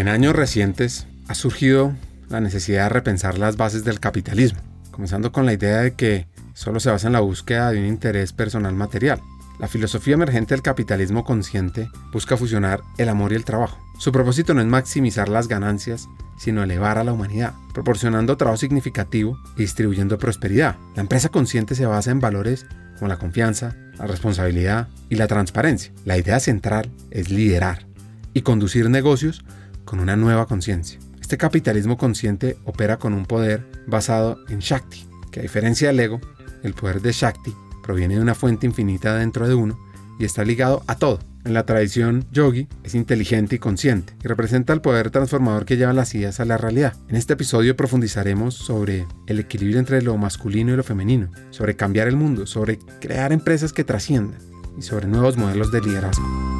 En años recientes ha surgido la necesidad de repensar las bases del capitalismo, comenzando con la idea de que solo se basa en la búsqueda de un interés personal material. La filosofía emergente del capitalismo consciente busca fusionar el amor y el trabajo. Su propósito no es maximizar las ganancias, sino elevar a la humanidad, proporcionando trabajo significativo y distribuyendo prosperidad. La empresa consciente se basa en valores como la confianza, la responsabilidad y la transparencia. La idea central es liderar y conducir negocios con una nueva conciencia. Este capitalismo consciente opera con un poder basado en Shakti, que a diferencia del ego, el poder de Shakti proviene de una fuente infinita dentro de uno y está ligado a todo. En la tradición yogi es inteligente y consciente y representa el poder transformador que lleva las ideas a la realidad. En este episodio profundizaremos sobre el equilibrio entre lo masculino y lo femenino, sobre cambiar el mundo, sobre crear empresas que trasciendan y sobre nuevos modelos de liderazgo.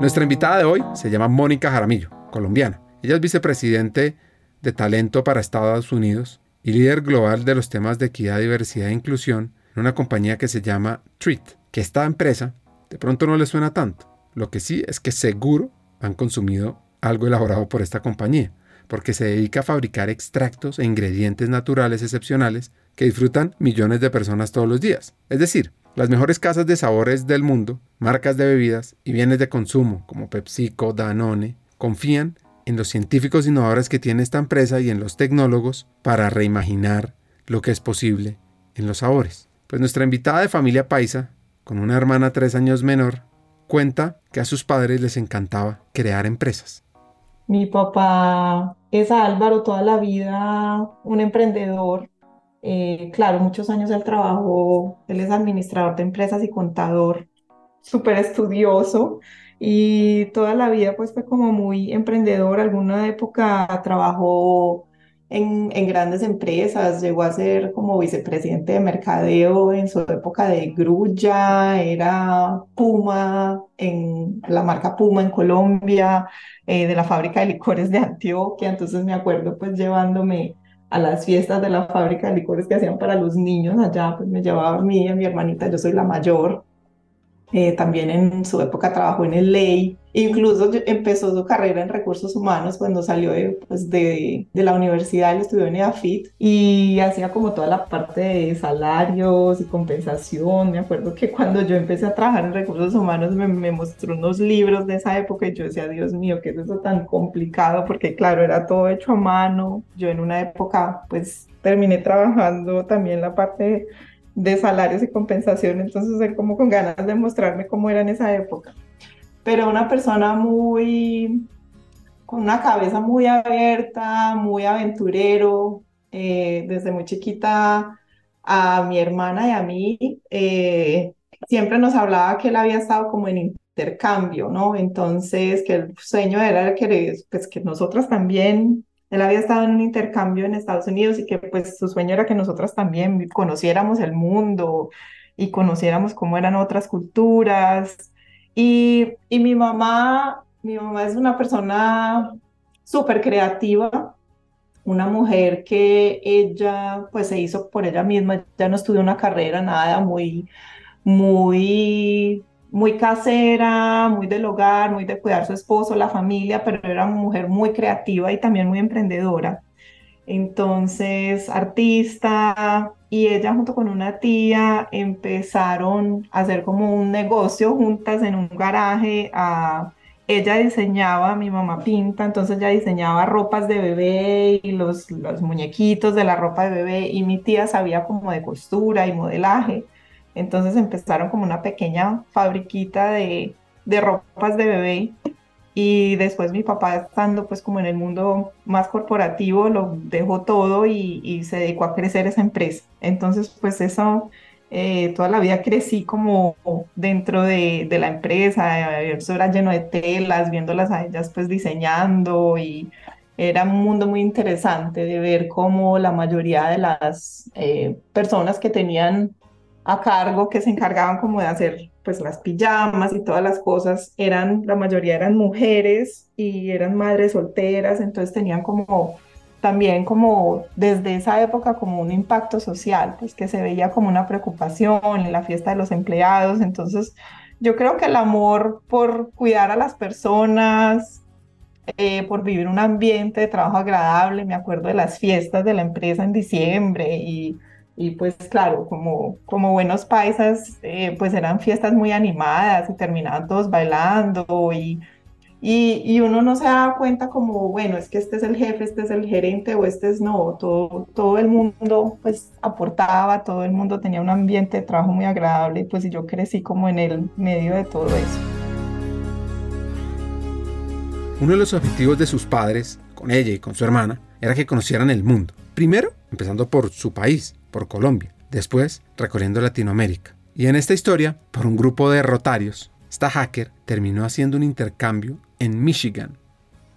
Nuestra invitada de hoy se llama Mónica Jaramillo, colombiana. Ella es vicepresidente de talento para Estados Unidos y líder global de los temas de equidad, diversidad e inclusión en una compañía que se llama Treat, que esta empresa de pronto no le suena tanto. Lo que sí es que seguro han consumido algo elaborado por esta compañía, porque se dedica a fabricar extractos e ingredientes naturales excepcionales que disfrutan millones de personas todos los días. Es decir, las mejores casas de sabores del mundo, marcas de bebidas y bienes de consumo como PepsiCo, Danone, confían en los científicos innovadores que tiene esta empresa y en los tecnólogos para reimaginar lo que es posible en los sabores. Pues nuestra invitada de familia paisa, con una hermana tres años menor, cuenta que a sus padres les encantaba crear empresas. Mi papá es Álvaro toda la vida, un emprendedor. Eh, claro, muchos años él trabajó, él es administrador de empresas y contador, súper estudioso y toda la vida pues fue como muy emprendedor. Alguna época trabajó en, grandes empresas, llegó a ser como vicepresidente de mercadeo en su época de Grulla, era Puma, en la marca Puma en Colombia, eh, de la fábrica de licores de Antioquia, entonces me acuerdo pues llevándome a las fiestas de la fábrica de licores que hacían para los niños allá, pues me llevaba a mí y a mi hermanita, yo soy la mayor, eh, también en su época trabajó en el ley, incluso empezó su carrera en recursos humanos cuando salió de, pues de, la universidad, él estudió en EAFIT y hacía como toda la parte de salarios y compensación. Me acuerdo que cuando yo empecé a trabajar en recursos humanos me, me mostró unos libros de esa época y yo decía, Dios mío, ¿qué es eso tan complicado? Porque claro, era todo hecho a mano. Yo en una época pues terminé trabajando también la parte de salarios y compensación, entonces él como con ganas de mostrarme cómo era en esa época. Pero una persona muy, con una cabeza muy abierta, muy aventurero, eh, desde muy chiquita a mi hermana y a mí, eh, siempre nos hablaba que él había estado como en intercambio, ¿no? Entonces, que el sueño era que, pues, que nosotras también él había estado en un intercambio en Estados Unidos y que pues su sueño era que nosotras también conociéramos el mundo y conociéramos cómo eran otras culturas. Y, y mi mamá, mi mamá es una persona súper creativa, una mujer que ella pues se hizo por ella misma, ya no estudió una carrera, nada, muy, muy muy casera, muy del hogar, muy de cuidar a su esposo, la familia, pero era una mujer muy creativa y también muy emprendedora. Entonces, artista, y ella junto con una tía empezaron a hacer como un negocio juntas en un garaje, ella diseñaba, mi mamá pinta, entonces ella diseñaba ropas de bebé y los, los muñequitos de la ropa de bebé y mi tía sabía como de costura y modelaje. Entonces empezaron como una pequeña fabriquita de, de ropas de bebé y después mi papá estando pues como en el mundo más corporativo lo dejó todo y, se dedicó a crecer esa empresa. Entonces pues eso eh, toda la vida crecí como dentro de, de la empresa, eso era lleno de telas, viéndolas a ellas pues diseñando y era un mundo muy interesante de ver cómo la mayoría de las eh, personas que tenían a cargo, que se encargaban como de hacer pues las pijamas y todas las cosas, eran, la mayoría eran mujeres y eran madres solteras, entonces tenían como también como desde esa época como un impacto social, pues que se veía como una preocupación en la fiesta de los empleados. Entonces, yo creo que el amor por cuidar a las personas, eh, por vivir un ambiente de trabajo agradable, me acuerdo de las fiestas de la empresa en diciembre y, y pues claro, como, como buenos paisas, eh, pues eran fiestas muy animadas y terminaban todos bailando y y, uno no se da cuenta como, bueno, es que este es el jefe, este es el gerente o este es no, todo, todo el mundo pues aportaba, todo el mundo tenía un ambiente de trabajo muy agradable y pues yo crecí como en el medio de todo eso. Uno de los objetivos de sus padres, con ella y con su hermana, era que conocieran el mundo. Primero, empezando por su país, por Colombia. Después, recorriendo Latinoamérica. Y en esta historia, por un grupo de rotarios, esta hacker terminó haciendo un intercambio en Michigan.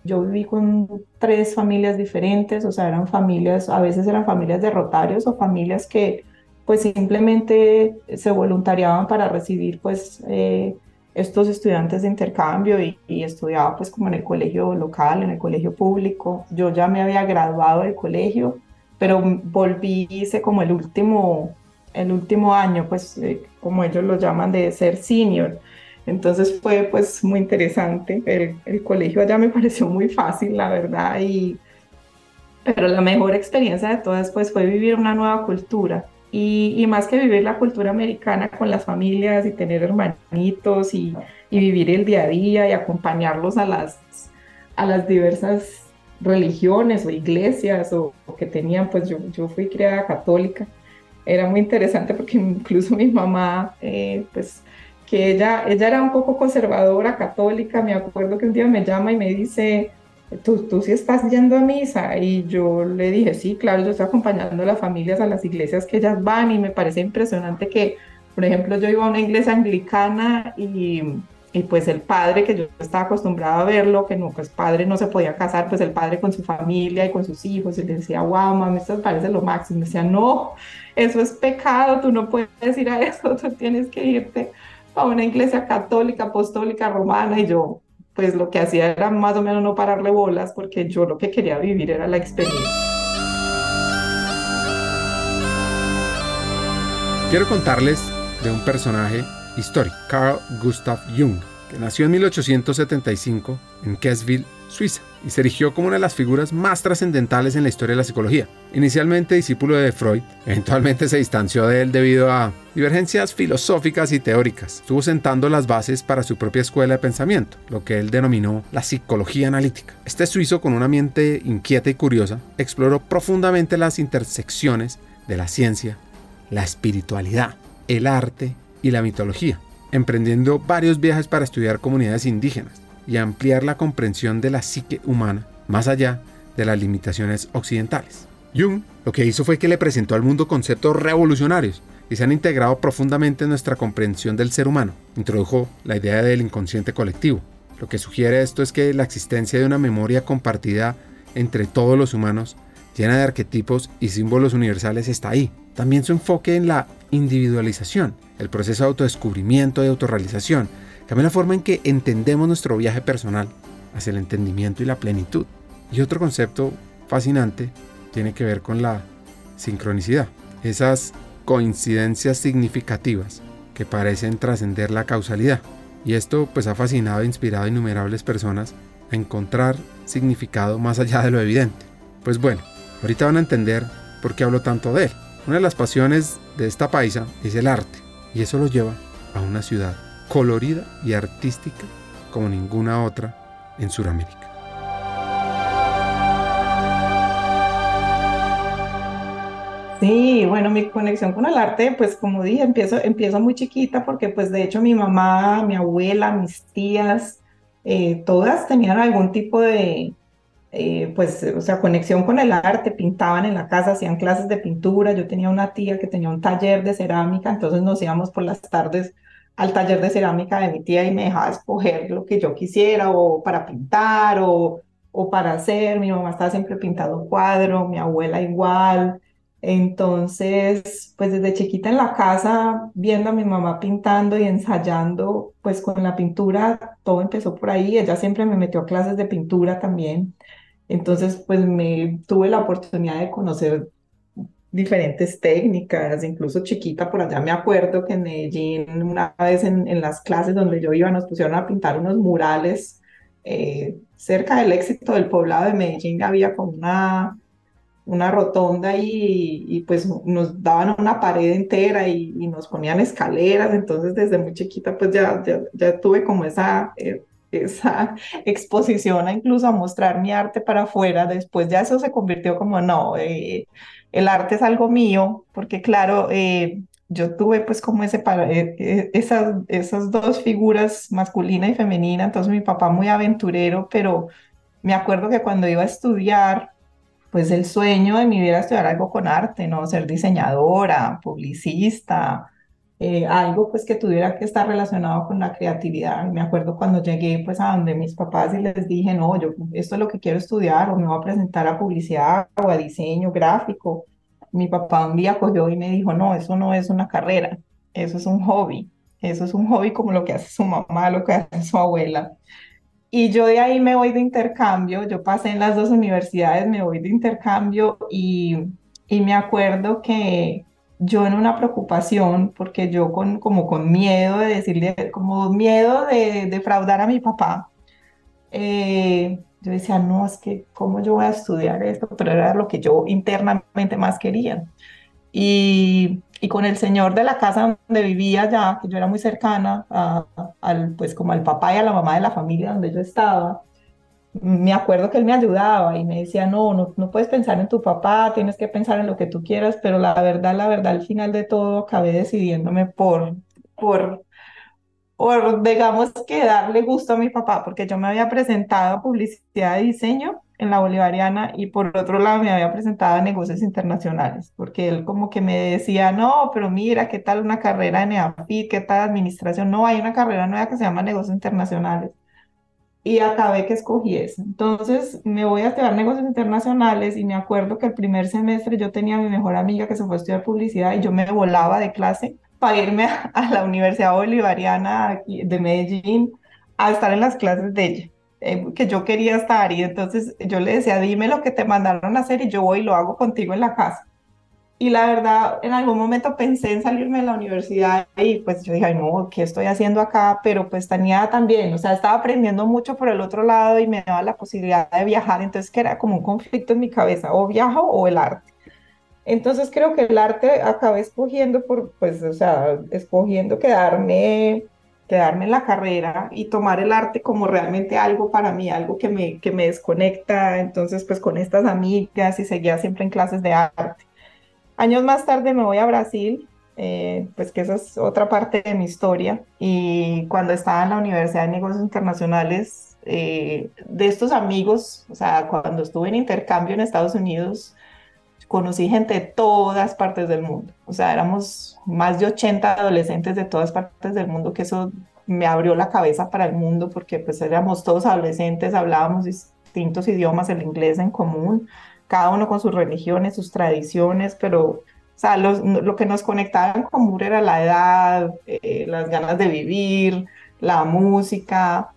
Yo viví con tres familias diferentes, o sea, eran familias, a veces eran familias de rotarios o familias que pues simplemente se voluntariaban para recibir pues eh, estos estudiantes de intercambio y, y, estudiaba pues como en el colegio local, en el colegio público. Yo ya me había graduado del colegio, pero volví, hice como el último, el último año, pues eh, como ellos lo llaman de ser senior. Entonces fue pues muy interesante. El, colegio allá me pareció muy fácil, la verdad, y, pero la mejor experiencia de todas pues fue vivir una nueva cultura. Y, más que vivir la cultura americana con las familias y tener hermanitos y, vivir el día a día y acompañarlos a las, a las diversas religiones o iglesias o, que tenían, pues yo, yo fui criada católica. Era muy interesante porque incluso mi mamá, eh, pues que ella, ella era un poco conservadora, católica, me acuerdo que un día me llama y me dice, ¿Tú, tú sí estás yendo a misa y yo le dije, sí, claro, yo estoy acompañando a las familias a las iglesias que ellas van y me parece impresionante que, por ejemplo, yo iba a una iglesia anglicana y, y pues el padre que yo estaba acostumbrado a verlo, que no, pues padre no se podía casar, pues el padre con su familia y con sus hijos y le decía, wow, mami, esto parece lo máximo, me decía, no, eso es pecado, tú no puedes ir a eso, tú tienes que irte a una iglesia católica, apostólica, romana, y yo pues lo que hacía era más o menos no pararle bolas porque yo lo que quería vivir era la experiencia. Quiero contarles de un personaje histórico, Carl Gustav Jung, que nació en 1875 en Kessville, Suiza, y se erigió como una de las figuras más trascendentales en la historia de la psicología. Inicialmente discípulo de Freud, eventualmente se distanció de él debido a divergencias filosóficas y teóricas. Estuvo sentando las bases para su propia escuela de pensamiento, lo que él denominó la psicología analítica. Este suizo, con una mente inquieta y curiosa, exploró profundamente las intersecciones de la ciencia, la espiritualidad, el arte y la mitología, emprendiendo varios viajes para estudiar comunidades indígenas y ampliar la comprensión de la psique humana más allá de las limitaciones occidentales. Jung lo que hizo fue que le presentó al mundo conceptos revolucionarios y se han integrado profundamente en nuestra comprensión del ser humano. Introdujo la idea del inconsciente colectivo. Lo que sugiere esto es que la existencia de una memoria compartida entre todos los humanos, llena de arquetipos y símbolos universales, está ahí. También su enfoque en la individualización, el proceso de autodescubrimiento y autorrealización, Cambia la forma en que entendemos nuestro viaje personal hacia el entendimiento y la plenitud. Y otro concepto fascinante tiene que ver con la sincronicidad. Esas coincidencias significativas que parecen trascender la causalidad. Y esto pues ha fascinado e inspirado a innumerables personas a encontrar significado más allá de lo evidente. Pues bueno, ahorita van a entender por qué hablo tanto de él. Una de las pasiones de esta paisa es el arte y eso lo lleva a una ciudad colorida y artística como ninguna otra en Sudamérica. Sí, bueno, mi conexión con el arte, pues como dije, empiezo, empiezo muy chiquita porque pues de hecho mi mamá, mi abuela, mis tías, eh, todas tenían algún tipo de, eh, pues, o sea, conexión con el arte, pintaban en la casa, hacían clases de pintura. Yo tenía una tía que tenía un taller de cerámica, entonces nos íbamos por las tardes al taller de cerámica de mi tía y me dejaba escoger lo que yo quisiera, o para pintar, o, o para hacer. Mi mamá estaba siempre pintando cuadro, mi abuela igual. Entonces, pues desde chiquita en la casa, viendo a mi mamá pintando y ensayando, pues con la pintura, todo empezó por ahí. Ella siempre me metió a clases de pintura también. Entonces, pues me tuve la oportunidad de conocer diferentes técnicas, incluso chiquita por allá me acuerdo que en Medellín una vez en, en las clases donde yo iba nos pusieron a pintar unos murales eh, cerca del éxito del poblado de Medellín había como una una rotonda y, y, pues nos daban una pared entera y, y, nos ponían escaleras, entonces desde muy chiquita pues ya, ya, ya tuve como esa, eh, esa exposición a incluso a mostrar mi arte para afuera, después ya eso se convirtió como no, eh, el arte es algo mío, porque claro, eh, yo tuve pues como ese para, esas, esas dos figuras, masculina y femenina, entonces mi papá muy aventurero, pero me acuerdo que cuando iba a estudiar, pues el sueño de mi vida era estudiar algo con arte, ¿no? Ser diseñadora, publicista, eh, algo pues que tuviera que estar relacionado con la creatividad. Me acuerdo cuando llegué pues a donde mis papás y les dije, no, yo esto es lo que quiero estudiar o me voy a presentar a publicidad o a diseño gráfico. Mi papá un día cogió y me dijo, no, eso no es una carrera, eso es un hobby. Eso es un hobby como lo que hace su mamá, lo que hace su abuela. Y yo de ahí me voy de intercambio, yo pasé en las dos universidades, me voy de intercambio y, y me acuerdo que yo en una preocupación, porque yo con, como con miedo de decirle, como miedo de defraudar a mi papá, eh, yo decía, no, es que cómo yo voy a estudiar esto, pero era lo que yo internamente más quería. Y, y con el señor de la casa donde vivía ya, que yo era muy cercana a, al, pues como al papá y a la mamá de la familia donde yo estaba, me acuerdo que él me ayudaba y me decía, no, no, no puedes pensar en tu papá, tienes que pensar en lo que tú quieras, pero la verdad, la verdad, al final de todo acabé decidiéndome por, por, por, digamos que darle gusto a mi papá, porque yo me había presentado a publicidad de diseño en la Bolivariana y por otro lado me había presentado a negocios internacionales, porque él como que me decía, no, pero mira, ¿qué tal una carrera en EAFIT? ¿Qué tal administración? No, hay una carrera nueva que se llama negocios internacionales. Y acabé que escogí eso. Entonces me voy a estudiar negocios internacionales y me acuerdo que el primer semestre yo tenía a mi mejor amiga que se fue a estudiar publicidad y yo me volaba de clase para irme a, a la Universidad Bolivariana de Medellín a estar en las clases de ella. Eh, que yo quería estar y entonces yo le decía, dime lo que te mandaron a hacer y yo voy y lo hago contigo en la casa. Y la verdad, en algún momento pensé en salirme de la universidad y pues yo dije, no, ¿qué estoy haciendo acá? Pero pues tenía también, o sea, estaba aprendiendo mucho por el otro lado y me daba la posibilidad de viajar, entonces que era como un conflicto en mi cabeza, o viajo o el arte. Entonces creo que el arte acabé escogiendo por, pues, o sea, escogiendo quedarme quedarme en la carrera y tomar el arte como realmente algo para mí, algo que me, que me desconecta. Entonces, pues con estas amigas y seguía siempre en clases de arte. Años más tarde me voy a Brasil, eh, pues que esa es otra parte de mi historia. Y cuando estaba en la Universidad de Negocios Internacionales, eh, de estos amigos, o sea, cuando estuve en intercambio en Estados Unidos, conocí gente de todas partes del mundo. O sea, éramos más de 80 adolescentes de todas partes del mundo, que eso me abrió la cabeza para el mundo, porque pues éramos todos adolescentes, hablábamos distintos idiomas, el inglés en común, cada uno con sus religiones, sus tradiciones, pero o sea, lo que nos conectaba en común era la edad, eh, las ganas de vivir, la música,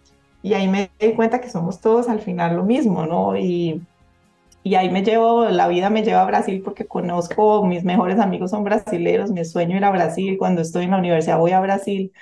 y ahí me di cuenta que somos todos al final lo mismo, ¿no? Y y ahí me llevo, la vida me lleva a Brasil porque conozco, mis mejores amigos son brasileros, mi sueño era Brasil, cuando estoy en la universidad voy a Brasil.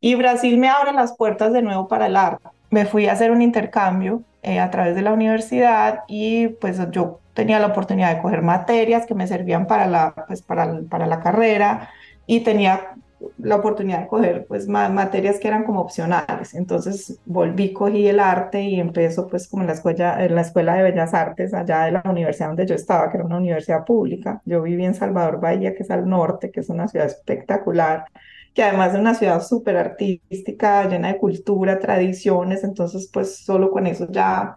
Y Brasil me abre las puertas de nuevo para el arte. Me fui a hacer un intercambio eh, a través de la universidad y pues yo tenía la oportunidad de coger materias que me servían para la, pues, para, para la carrera y tenía la oportunidad de coger pues materias que eran como opcionales. Entonces volví, cogí el arte y empezó pues como en la escuela, en la escuela de Bellas Artes allá de la universidad donde yo estaba, que era una universidad pública. Yo viví en Salvador Bahía, que es al norte, que es una ciudad espectacular, que además es una ciudad súper artística, llena de cultura, tradiciones. Entonces pues solo con eso ya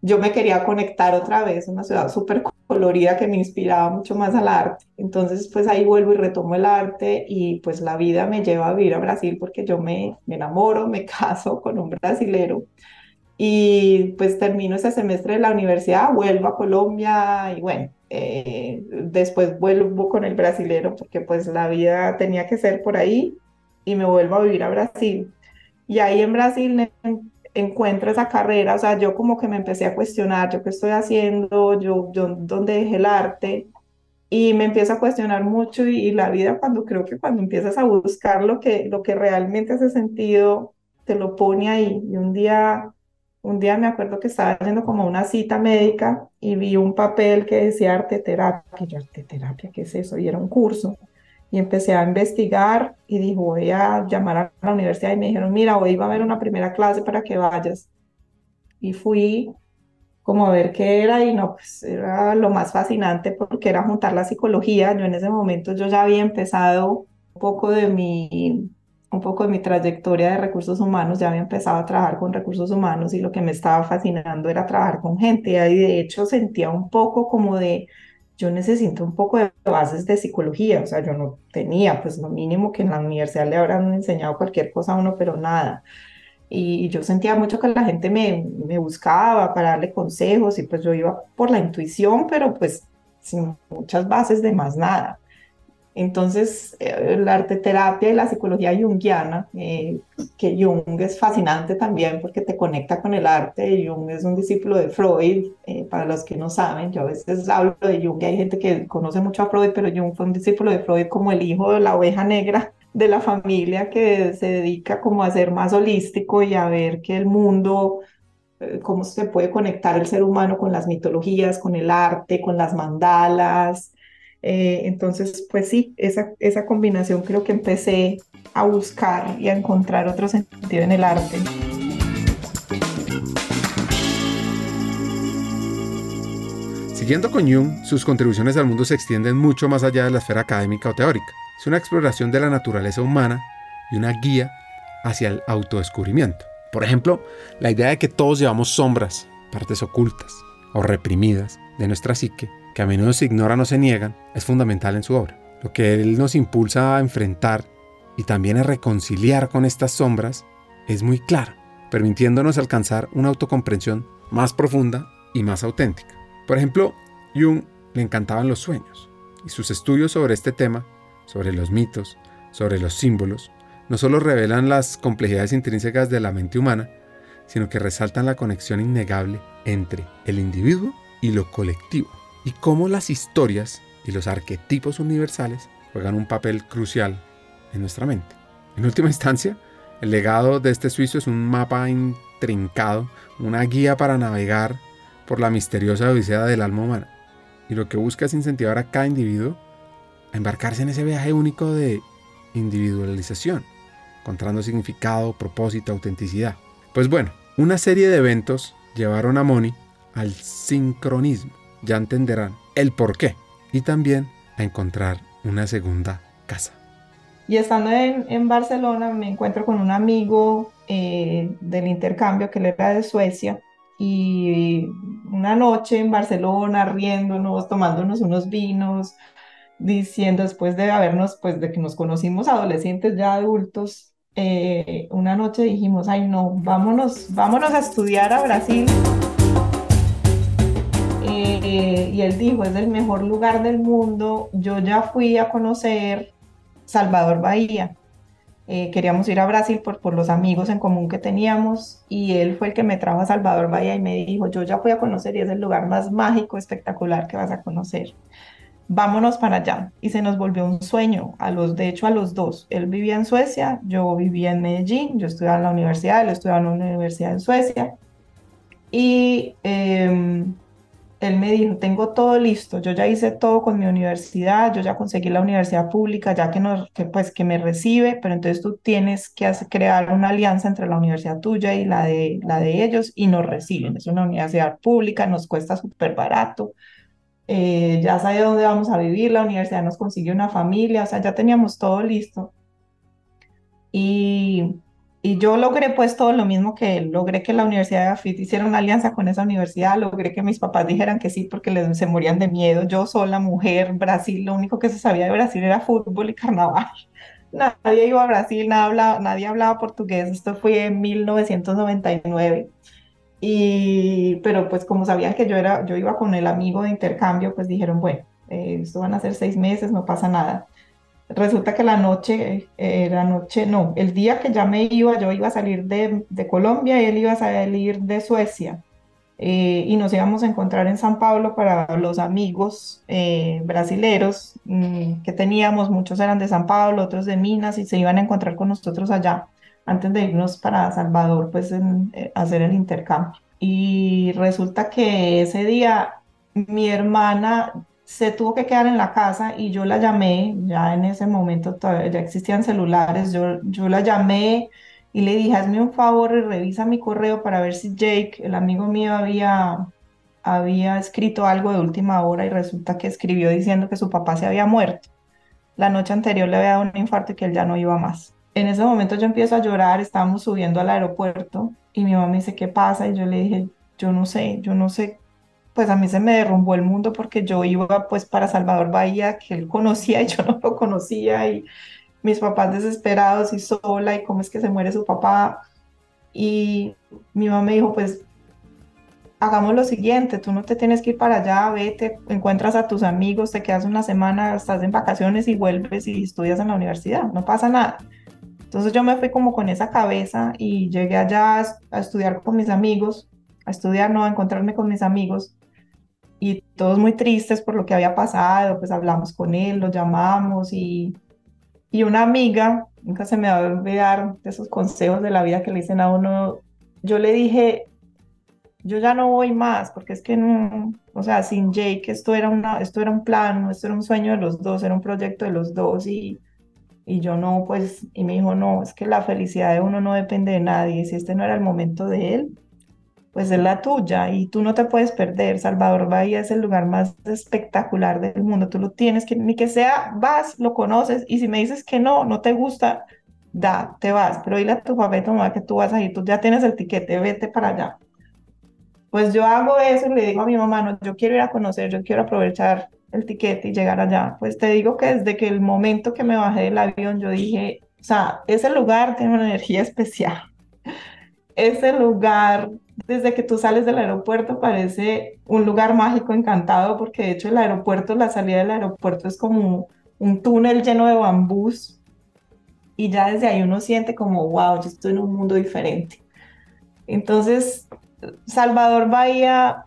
yo me quería conectar otra vez, una ciudad súper colorida que me inspiraba mucho más al arte. Entonces, pues ahí vuelvo y retomo el arte y pues la vida me lleva a vivir a Brasil porque yo me, me enamoro, me caso con un brasilero y pues termino ese semestre de la universidad, vuelvo a Colombia y bueno, eh, después vuelvo con el brasilero porque pues la vida tenía que ser por ahí y me vuelvo a vivir a Brasil. Y ahí en Brasil encuentro esa carrera, o sea, yo como que me empecé a cuestionar, yo qué estoy haciendo, yo, yo dónde dejé el arte, y me empiezo a cuestionar mucho y, la vida cuando creo que cuando empiezas a buscar lo que, lo que realmente hace sentido, te lo pone ahí. Y un día, un día me acuerdo que estaba yendo como una cita médica y vi un papel que decía arte terapia, yo arte terapia, ¿qué es eso? Y era un curso y empecé a investigar y dijo, voy a llamar a la universidad y me dijeron, mira, hoy va a haber una primera clase para que vayas. Y fui como a ver qué era y no, pues era lo más fascinante porque era juntar la psicología. Yo en ese momento yo ya había empezado un poco de mi un poco de mi trayectoria de recursos humanos, ya había empezado a trabajar con recursos humanos y lo que me estaba fascinando era trabajar con gente. Y de hecho sentía un poco como de, yo necesito un poco de bases de psicología, o sea, yo no tenía, pues lo mínimo que en la universidad le habrán enseñado cualquier cosa a uno, pero nada. Y yo sentía mucho que la gente me, me buscaba para darle consejos y pues yo iba por la intuición, pero pues sin muchas bases de más nada. Entonces, eh, la arte terapia y la psicología junguiana, eh, que Jung es fascinante también porque te conecta con el arte. Jung es un discípulo de Freud, eh, para los que no saben, yo a veces hablo de Jung, hay gente que conoce mucho a Freud, pero Jung fue un discípulo de Freud como el hijo de la oveja negra de la familia que se dedica como a ser más holístico y a ver que el mundo cómo se puede conectar el ser humano con las mitologías, con el arte, con las mandalas, eh, entonces, pues sí, esa, esa combinación creo que empecé a buscar y a encontrar otro sentido en el arte. Siguiendo con Jung, sus contribuciones al mundo se extienden mucho más allá de la esfera académica o teórica. Es una exploración de la naturaleza humana y una guía hacia el autodescubrimiento. Por ejemplo, la idea de que todos llevamos sombras, partes ocultas o reprimidas de nuestra psique que a menudo se ignoran o se niegan, es fundamental en su obra. Lo que él nos impulsa a enfrentar y también a reconciliar con estas sombras es muy claro, permitiéndonos alcanzar una autocomprensión más profunda y más auténtica. Por ejemplo, Jung le encantaban los sueños y sus estudios sobre este tema, sobre los mitos, sobre los símbolos, no solo revelan las complejidades intrínsecas de la mente humana, sino que resaltan la conexión innegable entre el individuo y lo colectivo y cómo las historias y los arquetipos universales juegan un papel crucial en nuestra mente. En última instancia, el legado de este suizo es un mapa intrincado, una guía para navegar por la misteriosa odisea del alma humana. Y lo que busca es incentivar a cada individuo a embarcarse en ese viaje único de individualización, encontrando significado, propósito, autenticidad. Pues bueno, una serie de eventos llevaron a Moni al sincronismo, ya entenderán el por qué y también a encontrar una segunda casa. Y estando en, Barcelona me encuentro con un amigo eh, del intercambio que él era de Suecia y una noche en Barcelona riéndonos, tomándonos unos vinos, diciendo después de habernos, pues de que nos conocimos adolescentes ya adultos, eh, una noche dijimos, ay no, vámonos, vámonos a estudiar a Brasil. Eh, y él dijo, es el mejor lugar del mundo. Yo ya fui a conocer Salvador Bahía. Eh, queríamos ir a Brasil por, por los amigos en común que teníamos y él fue el que me trajo a Salvador Bahía y me dijo, yo ya fui a conocer y es el lugar más mágico, espectacular que vas a conocer. Vámonos para allá. Y se nos volvió un sueño, a los, de hecho a los dos. Él vivía en Suecia, yo vivía en Medellín, yo estudiaba en la universidad, él estudiaba en una universidad en Suecia. Y... Eh, él me dijo, tengo todo listo, yo ya hice todo con mi universidad, yo ya conseguí la universidad pública, ya que, no, que, pues, que me recibe, pero entonces tú tienes que hacer, crear una alianza entre la universidad tuya y la de, la de ellos y nos reciben. Es una universidad pública, nos cuesta súper barato, eh, ya sabe dónde vamos a vivir, la universidad nos consiguió una familia, o sea, ya teníamos todo listo. Y y yo logré pues todo lo mismo que él, logré que la Universidad de Afit hiciera una alianza con esa universidad, logré que mis papás dijeran que sí porque les, se morían de miedo. Yo sola, mujer, Brasil, lo único que se sabía de Brasil era fútbol y carnaval. Nadie iba a Brasil, nadie hablaba, nadie hablaba portugués, esto fue en 1999. Y, pero pues como sabían que yo, era, yo iba con el amigo de intercambio, pues dijeron, bueno, eh, esto van a ser seis meses, no pasa nada resulta que la noche, eh, la noche, no, el día que ya me iba, yo iba a salir de, Colombia y él iba a salir de Suecia. Eh, y nos íbamos a encontrar en San Pablo para los amigos eh, brasileros mm, que teníamos, muchos eran de San Pablo, otros de Minas, y se iban a encontrar con nosotros allá antes de irnos para Salvador, pues en, hacer el intercambio. Y resulta que ese día mi hermana se tuvo que quedar en la casa y yo la llamé, ya en ese momento todavía ya existían celulares, yo, yo la llamé y le dije, hazme un favor y revisa mi correo para ver si Jake, el amigo mío, había, había escrito algo de última hora y resulta que escribió diciendo que su papá se había muerto. La noche anterior le había dado un infarto y que él ya no iba más. En ese momento yo empiezo a llorar, estábamos subiendo al aeropuerto y mi mamá me dice, ¿qué pasa? Y yo le dije, yo no sé, yo no sé pues a mí se me derrumbó el mundo porque yo iba pues para Salvador Bahía, que él conocía y yo no lo conocía, y mis papás desesperados y sola, y cómo es que se muere su papá. Y mi mamá me dijo, pues hagamos lo siguiente, tú no te tienes que ir para allá, vete, encuentras a tus amigos, te quedas una semana, estás en vacaciones y vuelves y estudias en la universidad, no pasa nada. Entonces yo me fui como con esa cabeza y llegué allá a estudiar con mis amigos, a estudiar, no, a encontrarme con mis amigos todos muy tristes por lo que había pasado, pues hablamos con él, lo llamamos y, y una amiga, nunca se me va a olvidar de esos consejos de la vida que le dicen a uno, yo le dije, yo ya no voy más, porque es que no, o sea, sin Jake esto era, una, esto era un plan, esto era un sueño de los dos, era un proyecto de los dos y, y yo no, pues, y me dijo, no, es que la felicidad de uno no depende de nadie, si este no era el momento de él, pues es la tuya y tú no te puedes perder. Salvador Bahía es el lugar más espectacular del mundo. Tú lo tienes que, ni que sea, vas, lo conoces y si me dices que no, no te gusta, da, te vas. Pero dile a tu papá y tu mamá que tú vas a ir, tú ya tienes el tiquete, vete para allá. Pues yo hago eso y le digo a mi mamá, no, yo quiero ir a conocer, yo quiero aprovechar el tiquete y llegar allá. Pues te digo que desde que el momento que me bajé del avión, yo dije, o sea, ese lugar tiene una energía especial. Ese lugar desde que tú sales del aeropuerto parece un lugar mágico, encantado, porque de hecho el aeropuerto, la salida del aeropuerto es como un túnel lleno de bambús y ya desde ahí uno siente como, wow, yo estoy en un mundo diferente. Entonces, Salvador Bahía,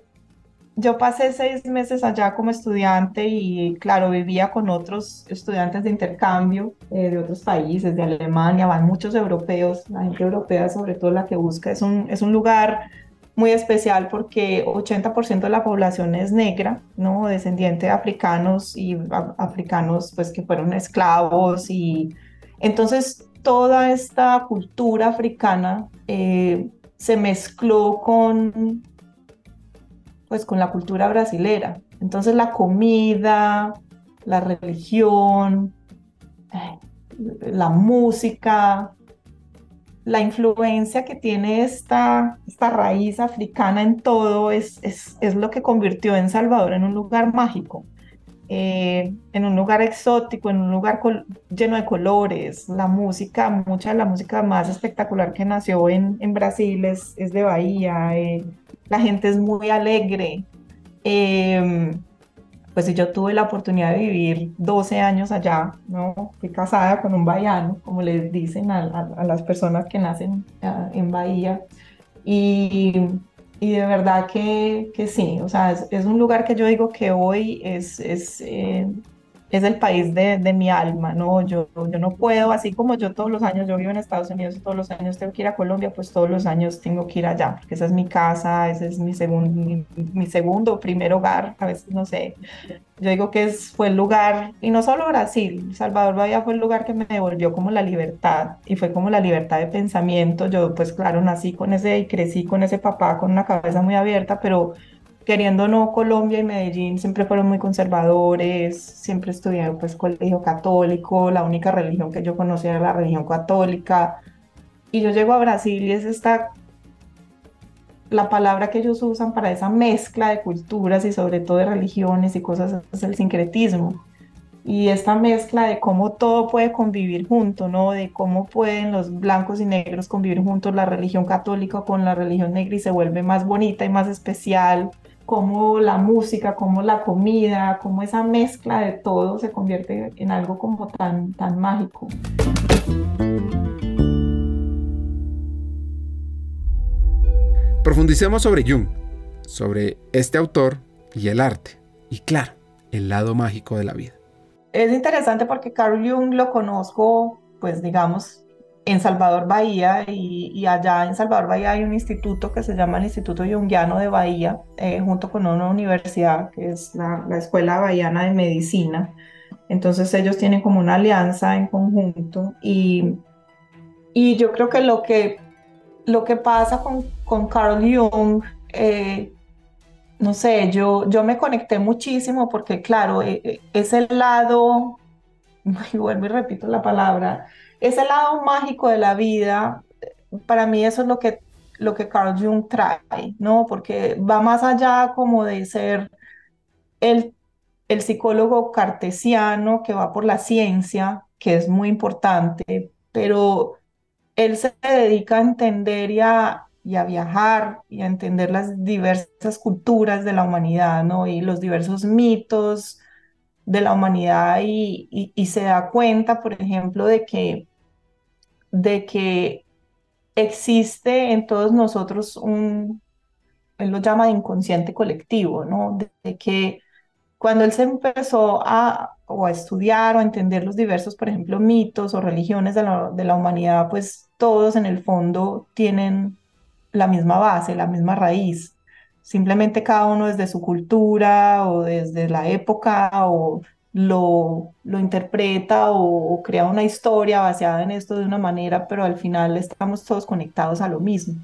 yo pasé seis meses allá como estudiante y claro, vivía con otros estudiantes de intercambio eh, de otros países, de Alemania, van muchos europeos, la gente europea sobre todo la que busca, es un, es un lugar muy especial porque 80% de la población es negra, ¿no? Descendiente de africanos y africanos pues que fueron esclavos y entonces toda esta cultura africana eh, se mezcló con pues con la cultura brasilera. Entonces la comida, la religión, la música, la influencia que tiene esta, esta raíz africana en todo es, es, es, lo que convirtió en Salvador en un lugar mágico, eh, en un lugar exótico, en un lugar lleno de colores. La música, mucha de la música más espectacular que nació en, en Brasil es, es de Bahía. Eh, la gente es muy alegre. Eh, pues yo tuve la oportunidad de vivir 12 años allá, ¿no? Fui casada con un bahiano, como les dicen a, las personas que nacen ah, en Bahía. Y, y, de verdad que, que sí, o sea, es, un lugar que yo digo que hoy es, es, eh, es el país de, de, mi alma, ¿no? Yo, yo no puedo, así como yo todos los años, yo vivo en Estados Unidos y todos los años tengo que ir a Colombia, pues todos los años tengo que ir allá, porque esa es mi casa, ese es mi, segundo mi, segundo, primer hogar, a veces no sé. Yo digo que es, fue el lugar, y no solo Brasil, Salvador Bahía fue el lugar que me devolvió como la libertad, y fue como la libertad de pensamiento. Yo, pues claro, nací con ese y crecí con ese papá con una cabeza muy abierta, pero queriendo o no, Colombia y Medellín siempre fueron muy conservadores, siempre estudié pues colegio católico, la única religión que yo conocía era la religión católica. Y yo llego a Brasil y es esta, la palabra que ellos usan para esa mezcla de culturas y sobre todo de religiones y cosas, es el sincretismo. Y esta mezcla de cómo todo puede convivir junto, ¿no? De cómo pueden los blancos y negros convivir juntos, la religión católica con la religión negra y se vuelve más bonita y más especial cómo la música, cómo la comida, cómo esa mezcla de todo se convierte en algo como tan, tan mágico. Profundicemos sobre Jung, sobre este autor y el arte, y claro, el lado mágico de la vida. Es interesante porque Carl Jung lo conozco, pues digamos, en Salvador Bahía y, allá en Salvador Bahía hay un instituto que se llama el Instituto Jungiano de Bahía, eh, junto con una universidad que es la, Escuela Bahiana de Medicina. Entonces ellos tienen como una alianza en conjunto y, y yo creo que lo que, lo que pasa con, con Carl Jung, eh, no sé, yo, yo me conecté muchísimo porque claro, eh, es el lado, y vuelvo y repito la palabra, ese lado mágico de la vida, para mí eso es lo que, lo que Carl Jung trae, ¿no? Porque va más allá como de ser el, el psicólogo cartesiano que va por la ciencia, que es muy importante, pero él se dedica a entender y a, y a viajar y a entender las diversas culturas de la humanidad, ¿no? Y los diversos mitos de la humanidad y, y se da cuenta, por ejemplo, de que de que existe en todos nosotros un, él lo llama inconsciente colectivo, ¿no? De, que cuando él se empezó a, o a estudiar o a entender los diversos, por ejemplo, mitos o religiones de la, de la humanidad, pues todos en el fondo tienen la misma base, la misma raíz. Simplemente cada uno desde su cultura o desde la época o lo, lo interpreta o, crea una historia basada en esto de una manera, pero al final estamos todos conectados a lo mismo,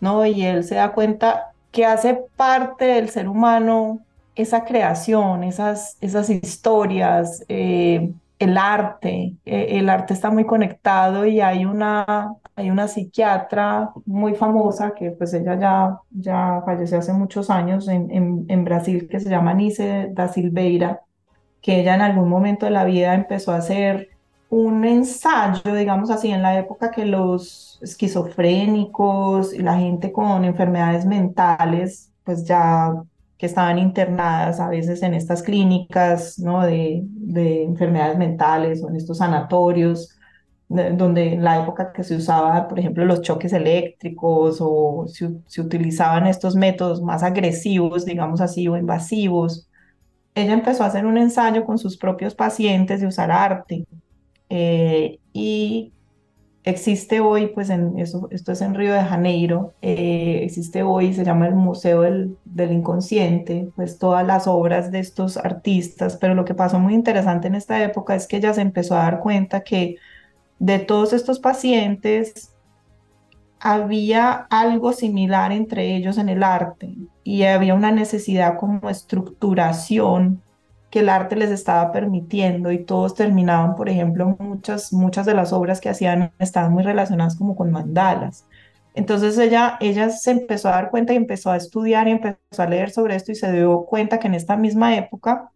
¿no? Y él se da cuenta que hace parte del ser humano esa creación, esas, esas historias, eh, el arte, eh, el arte está muy conectado y hay una, hay una psiquiatra muy famosa que pues ella ya, ya falleció hace muchos años en, en, en Brasil que se llama Nice da Silveira que ella en algún momento de la vida empezó a hacer un ensayo, digamos así, en la época que los esquizofrénicos y la gente con enfermedades mentales, pues ya que estaban internadas a veces en estas clínicas, ¿no? De, de enfermedades mentales o en estos sanatorios, donde en la época que se usaba, por ejemplo, los choques eléctricos o se utilizaban estos métodos más agresivos, digamos así, o invasivos, ella empezó a hacer un ensayo con sus propios pacientes de usar arte. Eh, y existe hoy, pues en esto es en Río de Janeiro, eh, existe hoy, se llama el Museo del, del, Inconsciente, pues todas las obras de estos artistas, pero lo que pasó muy interesante en esta época es que ella se empezó a dar cuenta que de todos estos pacientes, había algo similar entre ellos en el arte y había una necesidad como estructuración que el arte les estaba permitiendo y todos terminaban, por ejemplo, muchas, muchas de las obras que hacían estaban muy relacionadas como con mandalas. Entonces ella, ella se empezó a dar cuenta y empezó a estudiar y empezó a leer sobre esto y se dio cuenta que en esta misma época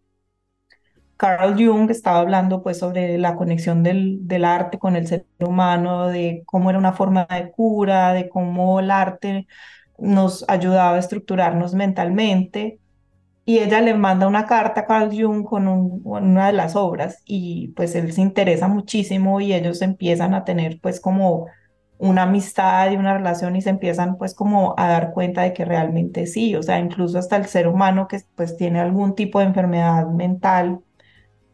Carl Jung estaba hablando pues sobre la conexión del, del, arte con el ser humano, de cómo era una forma de cura, de cómo el arte nos ayudaba a estructurarnos mentalmente. Y ella le manda una carta a Carl Jung con, una de las obras y pues él se interesa muchísimo y ellos empiezan a tener pues como una amistad y una relación y se empiezan pues como a dar cuenta de que realmente sí, o sea, incluso hasta el ser humano que pues tiene algún tipo de enfermedad mental,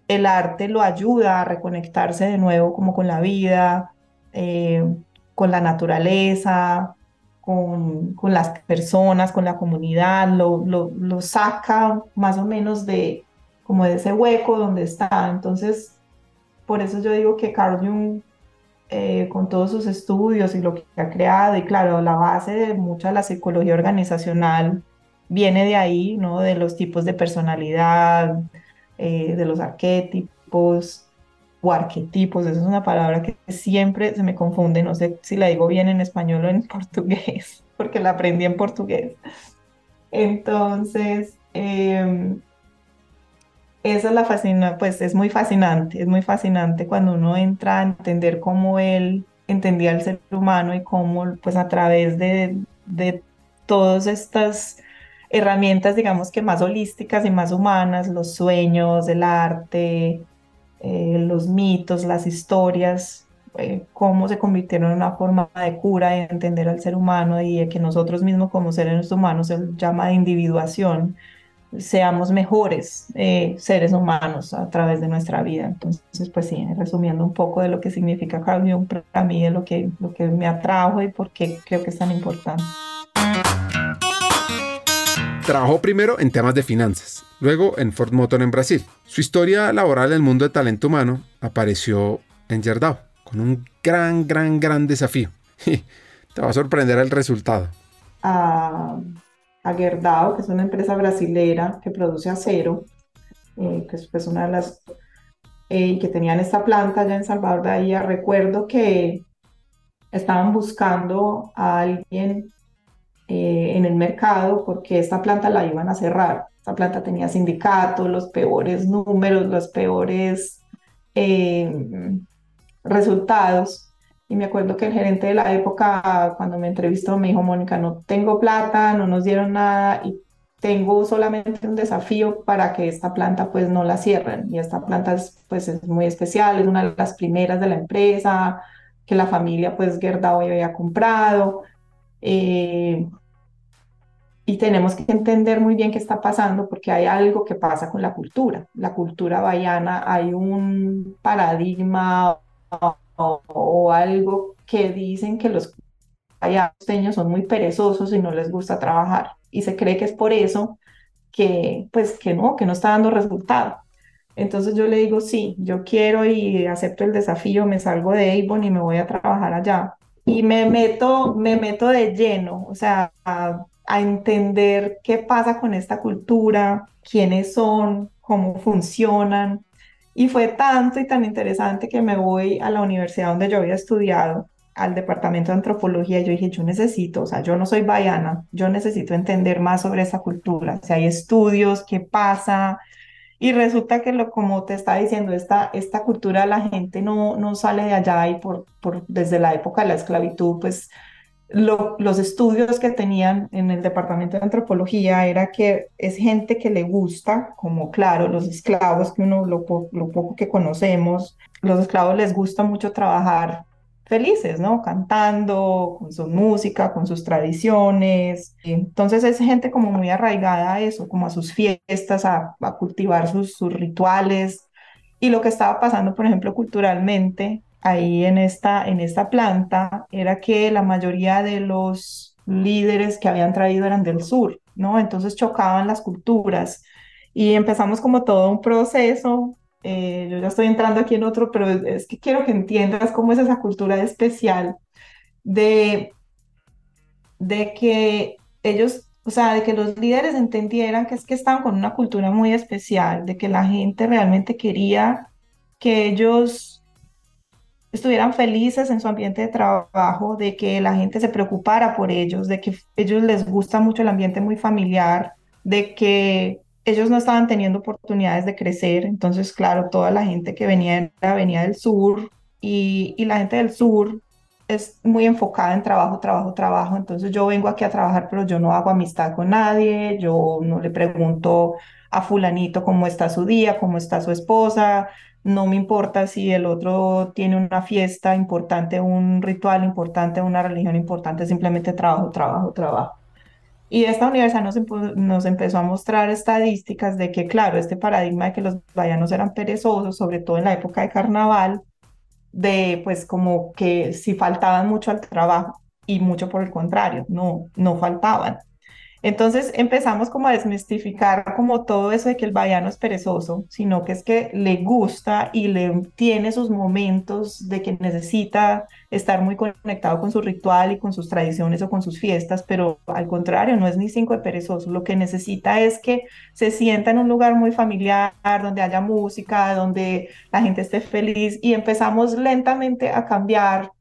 el arte lo ayuda a reconectarse de nuevo como con la vida, eh, con la naturaleza, con, con, las personas, con la comunidad, lo, lo, lo, saca más o menos de como de ese hueco donde está. Entonces, por eso yo digo que Carl Jung, eh, con todos sus estudios y lo que ha creado, y claro, la base de mucha de la psicología organizacional viene de ahí, ¿no? De los tipos de personalidad, eh, de los arquetipos o arquetipos, esa es una palabra que siempre se me confunde, no sé si la digo bien en español o en portugués, porque la aprendí en portugués. Entonces, eh, esa es la fascina, pues es muy fascinante, es muy fascinante cuando uno entra a entender cómo él entendía al ser humano y cómo, pues a través de, de todas estas herramientas, digamos que más holísticas y más humanas, los sueños, el arte, eh, los mitos, las historias, eh, cómo se convirtieron en una forma de cura, de entender al ser humano y de que nosotros mismos como seres humanos, se llama de individuación, seamos mejores eh, seres humanos a través de nuestra vida. Entonces, pues sí, resumiendo un poco de lo que significa Carl Jung para mí, de lo que, lo que me atrajo y por qué creo que es tan importante. Trabajó primero en temas de finanzas, luego en Ford Motor en Brasil. Su historia laboral en el mundo de talento humano apareció en Gerdau, con un gran, gran, gran desafío. Te va a sorprender el resultado. A, a Gerdau, que es una empresa brasilera que produce acero, eh, que es pues, una de las eh, que tenían esta planta allá en Salvador de Bahía, recuerdo que estaban buscando a alguien eh, en el mercado porque esta planta la iban a cerrar. Esta planta tenía sindicatos, los peores números, los peores eh, resultados. Y me acuerdo que el gerente de la época, cuando me entrevistó, me dijo, Mónica, no tengo plata, no nos dieron nada y tengo solamente un desafío para que esta planta pues no la cierren. Y esta planta es, pues es muy especial, es una de las primeras de la empresa que la familia pues Gerdau había comprado. Eh, y tenemos que entender muy bien qué está pasando porque hay algo que pasa con la cultura. La cultura bayana, hay un paradigma o, algo que dicen que los bayanos son muy perezosos y no les gusta trabajar. Y se cree que es por eso que, pues, que no, que no está dando resultado. Entonces yo le digo, sí, yo quiero y acepto el desafío, me salgo de Avon y me voy a trabajar allá y me meto, me meto de lleno, o sea, a, entender qué pasa con esta cultura, quiénes son, cómo funcionan. Y fue tanto y tan interesante que me voy a la universidad donde yo había estudiado, al departamento de antropología, yo dije, yo necesito, o sea, yo no soy baiana, yo necesito entender más sobre esa cultura, si hay estudios, qué pasa, y resulta que, lo, como te está diciendo, esta, esta cultura la gente no, no sale de allá y por, por, desde la época de la esclavitud, pues los estudios que tenían en el departamento de antropología era que es gente que le gusta, como claro, los esclavos, que uno lo, lo poco que conocemos, los esclavos les gusta mucho trabajar felices, ¿no? Cantando, con su música, con sus tradiciones. Entonces es gente como muy arraigada a eso, como a sus fiestas, a, cultivar sus, sus, rituales. Y lo que estaba pasando, por ejemplo, culturalmente ahí en esta, en esta planta era que la mayoría de los líderes que habían traído eran del sur, ¿no? Entonces chocaban las culturas. Y empezamos como todo un proceso eh, yo ya estoy entrando aquí en otro, pero es que quiero que entiendas cómo es esa cultura especial de, de que ellos, o sea, de que los líderes entendieran que es que estaban con una cultura muy especial, de que la gente realmente quería que ellos estuvieran felices en su ambiente de trabajo, de que la gente se preocupara por ellos, de que ellos les gusta mucho el ambiente muy familiar, de que ellos no estaban teniendo oportunidades de crecer, entonces, claro, toda la gente que venía venía del sur y, y, la gente del sur es muy enfocada en trabajo, trabajo, trabajo, entonces yo vengo aquí a trabajar, pero yo no hago amistad con nadie, yo no le pregunto a fulanito cómo está su día, cómo está su esposa, no me importa si el otro tiene una fiesta importante, un ritual importante, una religión importante, simplemente trabajo, trabajo, trabajo. Y esta universidad nos, empezó a mostrar estadísticas de que, claro, este paradigma de que los bahianos eran perezosos, sobre todo en la época de carnaval, de pues como que si faltaban mucho al trabajo y mucho por el contrario, no, no faltaban. Entonces empezamos como a desmistificar como todo eso de que el baiano es perezoso, sino que es que le gusta y le tiene sus momentos de que necesita estar muy conectado con su ritual y con sus tradiciones o con sus fiestas, pero al contrario, no es ni cinco de perezoso, lo que necesita es que se sienta en un lugar muy familiar, donde haya música, donde la gente esté feliz y empezamos lentamente a cambiar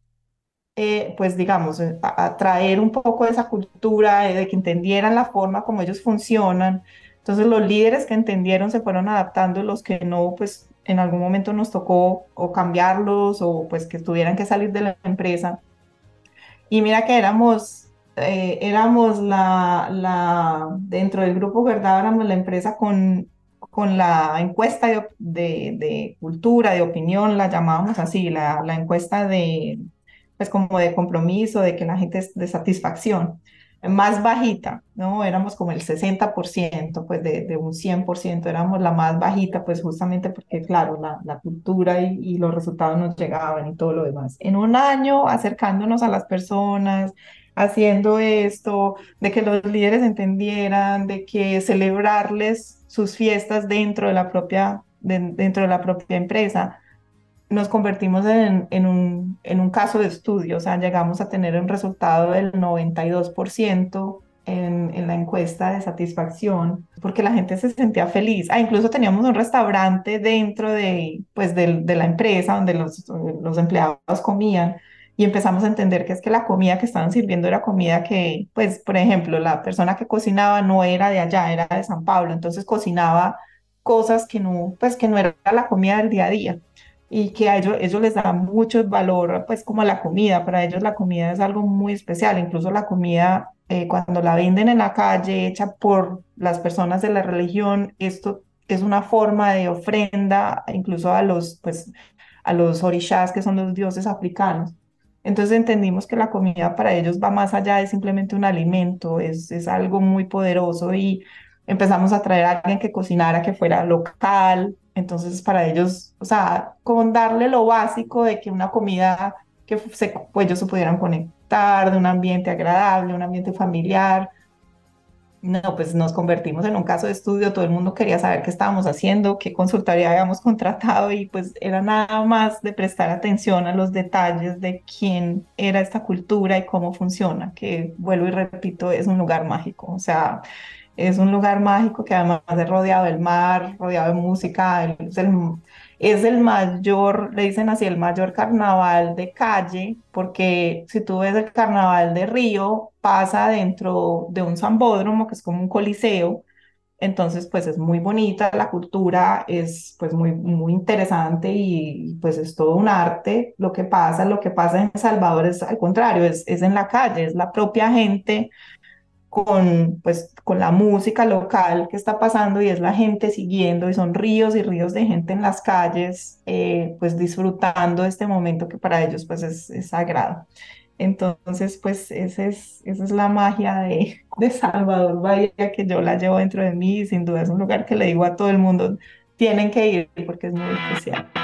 eh, pues digamos, eh, a, traer un poco de esa cultura, de que entendieran la forma como ellos funcionan. Entonces los líderes que entendieron se fueron adaptando, los que no, pues en algún momento nos tocó o cambiarlos o pues que tuvieran que salir de la empresa. Y mira que éramos, eh, éramos la, la, dentro del grupo Verdad, éramos la empresa con, con la encuesta de, de, de cultura, de opinión, la llamábamos así, la, la encuesta de, pues como de compromiso, de que la gente es de satisfacción, más bajita, ¿no? Éramos como el 60%, pues de, de un 100%, éramos la más bajita, pues justamente porque, claro, la, la cultura y, los resultados nos llegaban y todo lo demás. En un año, acercándonos a las personas, haciendo esto, de que los líderes entendieran, de que celebrarles sus fiestas dentro de la propia, dentro de la propia empresa, nos convertimos en, en, un, en un caso de estudio, o sea, llegamos a tener un resultado del 92% en, en, la encuesta de satisfacción, porque la gente se sentía feliz. Ah, incluso teníamos un restaurante dentro de, pues, de, de la empresa donde los, los empleados comían y empezamos a entender que es que la comida que estaban sirviendo era comida que, pues, por ejemplo, la persona que cocinaba no era de allá, era de San Pablo, entonces cocinaba cosas que no, pues, que no era la comida del día a día y que a ellos, ellos les da mucho valor, pues como la comida, para ellos la comida es algo muy especial, incluso la comida eh, cuando la venden en la calle, hecha por las personas de la religión, esto es una forma de ofrenda incluso a los, pues, a los orishas, que son los dioses africanos. Entonces entendimos que la comida para ellos va más allá de simplemente un alimento, es, es algo muy poderoso. Y empezamos a traer a alguien que cocinara, que fuera local, entonces, para ellos, o sea, con darle lo básico de que una comida que se, pues, ellos se pudieran conectar, de un ambiente agradable, un ambiente familiar. No, pues nos convertimos en un caso de estudio, todo el mundo quería saber qué estábamos haciendo, qué consultoría habíamos contratado y pues era nada más de prestar atención a los detalles de quién era esta cultura y cómo funciona, que vuelvo y repito, es un lugar mágico. O sea, es un lugar mágico que además es rodeado del mar, rodeado de música, es el, es el mayor, le dicen así, el mayor carnaval de calle, porque si tú ves el carnaval de Río, pasa dentro de un zambódromo, que es como un coliseo, entonces pues es muy bonita, la cultura es pues muy, muy interesante y pues es todo un arte. Lo que pasa, lo que pasa en Salvador es al contrario, es, es en la calle, es la propia gente con, pues, con la música local que está pasando y es la gente siguiendo y son ríos y ríos de gente en las calles, eh, pues disfrutando este momento que para ellos pues es, es sagrado. Entonces, pues esa es, esa es la magia de, de Salvador Bahía que yo la llevo dentro de mí y sin duda es un lugar que le digo a todo el mundo, tienen que ir porque es muy especial.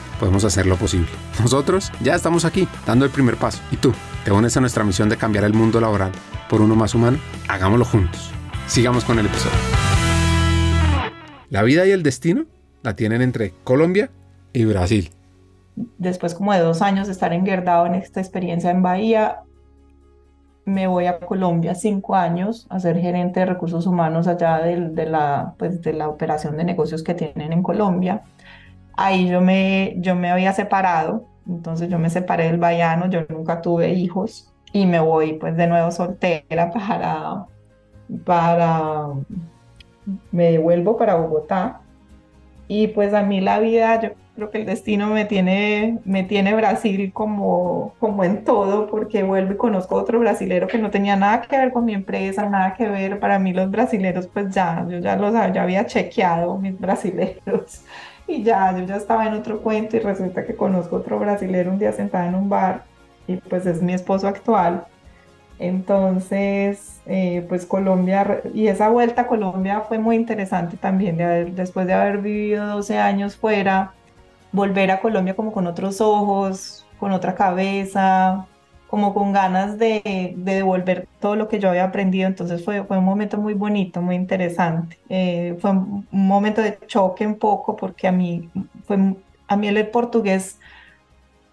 podemos hacer lo posible. Nosotros ya estamos aquí, dando el primer paso. ¿Y tú? ¿Te unes a nuestra misión de cambiar el mundo laboral por uno más humano? Hagámoslo juntos. Sigamos con el episodio. La vida y el destino la tienen entre Colombia y Brasil. Después como de dos años de estar enguerdado en esta experiencia en Bahía, me voy a Colombia cinco años a ser gerente de recursos humanos allá de, de la, pues, de la operación de negocios que tienen en Colombia. Ahí yo me, yo me había separado, entonces yo me separé del Bayano, yo nunca tuve hijos y me voy pues de nuevo soltera para, para, me devuelvo para Bogotá. Y pues a mí la vida, yo creo que el destino me tiene, me tiene Brasil como, como en todo, porque vuelvo y conozco otro brasilero que no tenía nada que ver con mi empresa, nada que ver. Para mí los brasileros, pues ya, yo ya los ya había chequeado, mis brasileros, y ya, yo ya estaba en otro cuento y resulta que conozco otro brasilero un día sentada en un bar y pues es mi esposo actual. Entonces, eh, pues Colombia, y esa vuelta a Colombia fue muy interesante también, después de haber vivido 12 años fuera, volver a Colombia como con otros ojos, con otra cabeza, como con ganas de, devolver todo lo que yo había aprendido. Entonces fue, fue un momento muy bonito, muy interesante. Eh, fue un momento de choque un poco porque a mí, fue, a mí el portugués,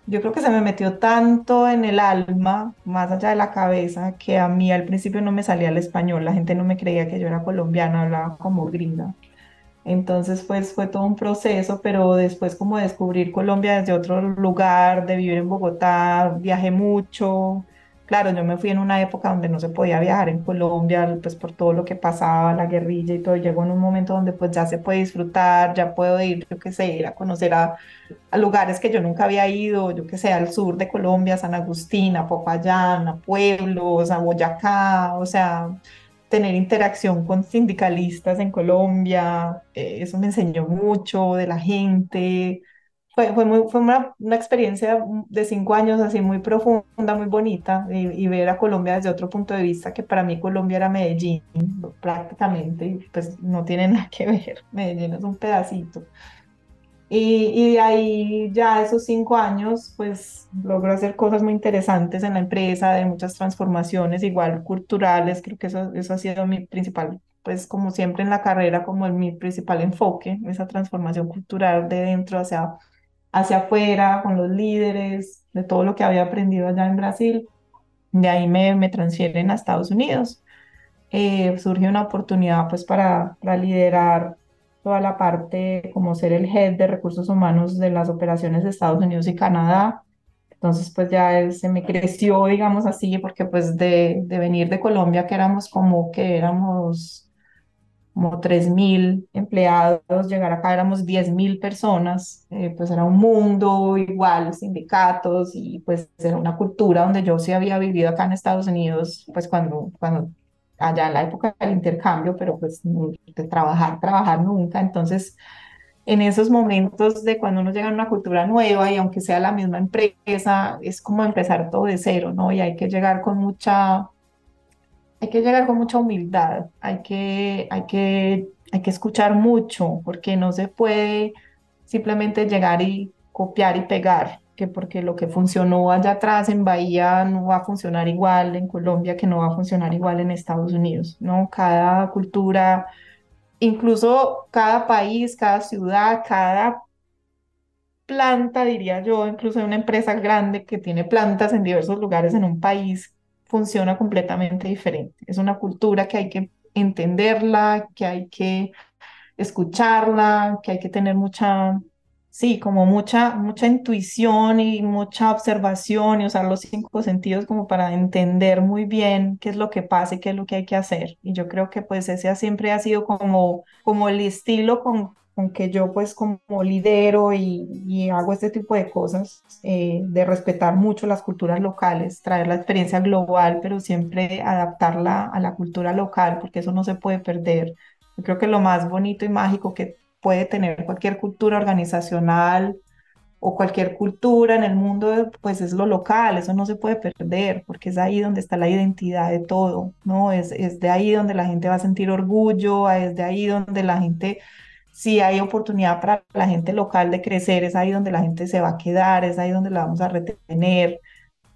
yo creo que se me metió tanto en el alma, más allá de la cabeza, que a mí al principio no me salía el español. La gente no me creía que yo era colombiana, hablaba como gringa. Entonces, pues fue todo un proceso, pero después como descubrir Colombia desde otro lugar, de vivir en Bogotá, viajé mucho. Claro, yo me fui en una época donde no se podía viajar en Colombia, pues por todo lo que pasaba, la guerrilla y todo. Llegó en un momento donde pues ya se puede disfrutar, ya puedo ir, yo qué sé, ir a conocer a, a lugares que yo nunca había ido, yo qué sé, al sur de Colombia, San Agustín, a Popayán, a pueblos, a Boyacá, o sea, tener interacción con sindicalistas en Colombia, eh, eso me enseñó mucho de la gente. Fue, fue, muy, fue una, una, experiencia de cinco años así muy profunda, muy bonita, y, y, ver a Colombia desde otro punto de vista, que para mí Colombia era Medellín prácticamente, y pues no tiene nada que ver, Medellín es un pedacito. Y, de ahí ya esos cinco años, pues logro hacer cosas muy interesantes en la empresa, de muchas transformaciones, igual culturales, creo que eso, eso ha sido mi principal, pues como siempre en la carrera, como mi principal enfoque, esa transformación cultural de dentro hacia, hacia afuera, con los líderes, de todo lo que había aprendido allá en Brasil. De ahí me, me transfieren a Estados Unidos. Eh, surge una oportunidad pues para, para liderar toda la parte como ser el head de recursos humanos de las operaciones de Estados Unidos y Canadá. Entonces, pues ya se me creció, digamos así, porque pues de, de venir de Colombia, que éramos como que éramos como 3.000 empleados, llegar acá éramos 10.000 personas, eh, pues era un mundo igual, sindicatos y pues era una cultura donde yo sí había vivido acá en Estados Unidos, pues cuando, cuando allá en la época del intercambio, pero pues de trabajar, trabajar nunca. Entonces, en esos momentos de cuando uno llega a una cultura nueva y aunque sea la misma empresa, es como empezar todo de cero, ¿no? Y hay que llegar con mucha, hay que llegar con mucha humildad, hay que, hay que, hay que escuchar mucho, porque no se puede simplemente llegar y copiar y pegar que porque lo que funcionó allá atrás en Bahía no va a funcionar igual en Colombia, que no va a funcionar igual en Estados Unidos, ¿no? Cada cultura, incluso cada país, cada ciudad, cada planta, diría yo, incluso una empresa grande que tiene plantas en diversos lugares en un país, funciona completamente diferente. Es una cultura que hay que entenderla, que hay que escucharla, que hay que tener mucha Sí, como mucha, mucha intuición y mucha observación y usar los cinco sentidos como para entender muy bien qué es lo que pasa y qué es lo que hay que hacer. Y yo creo que pues ese siempre ha sido como, como el estilo con, con que yo pues como lidero y, y hago este tipo de cosas, eh, de respetar mucho las culturas locales, traer la experiencia global, pero siempre adaptarla a la cultura local, porque eso no se puede perder. Yo creo que lo más bonito y mágico que puede tener cualquier cultura organizacional o cualquier cultura en el mundo, pues es lo local, eso no se puede perder, porque es ahí donde está la identidad de todo, ¿no? Es, es de ahí donde la gente va a sentir orgullo, es de ahí donde la gente, si hay oportunidad para la gente local de crecer, es ahí donde la gente se va a quedar, es ahí donde la vamos a retener.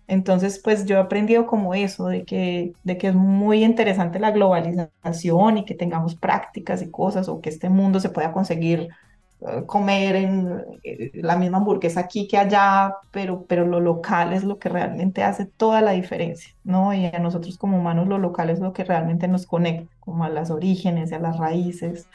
Entonces, pues yo he aprendido como eso, de que, de que es muy interesante la globalización y que tengamos prácticas y cosas o que este mundo se pueda conseguir eh, comer en eh, la misma hamburguesa aquí que allá, pero, pero lo local es lo que realmente hace toda la diferencia, ¿no? Y a nosotros como humanos lo local es lo que realmente nos conecta, como a las orígenes y a las raíces.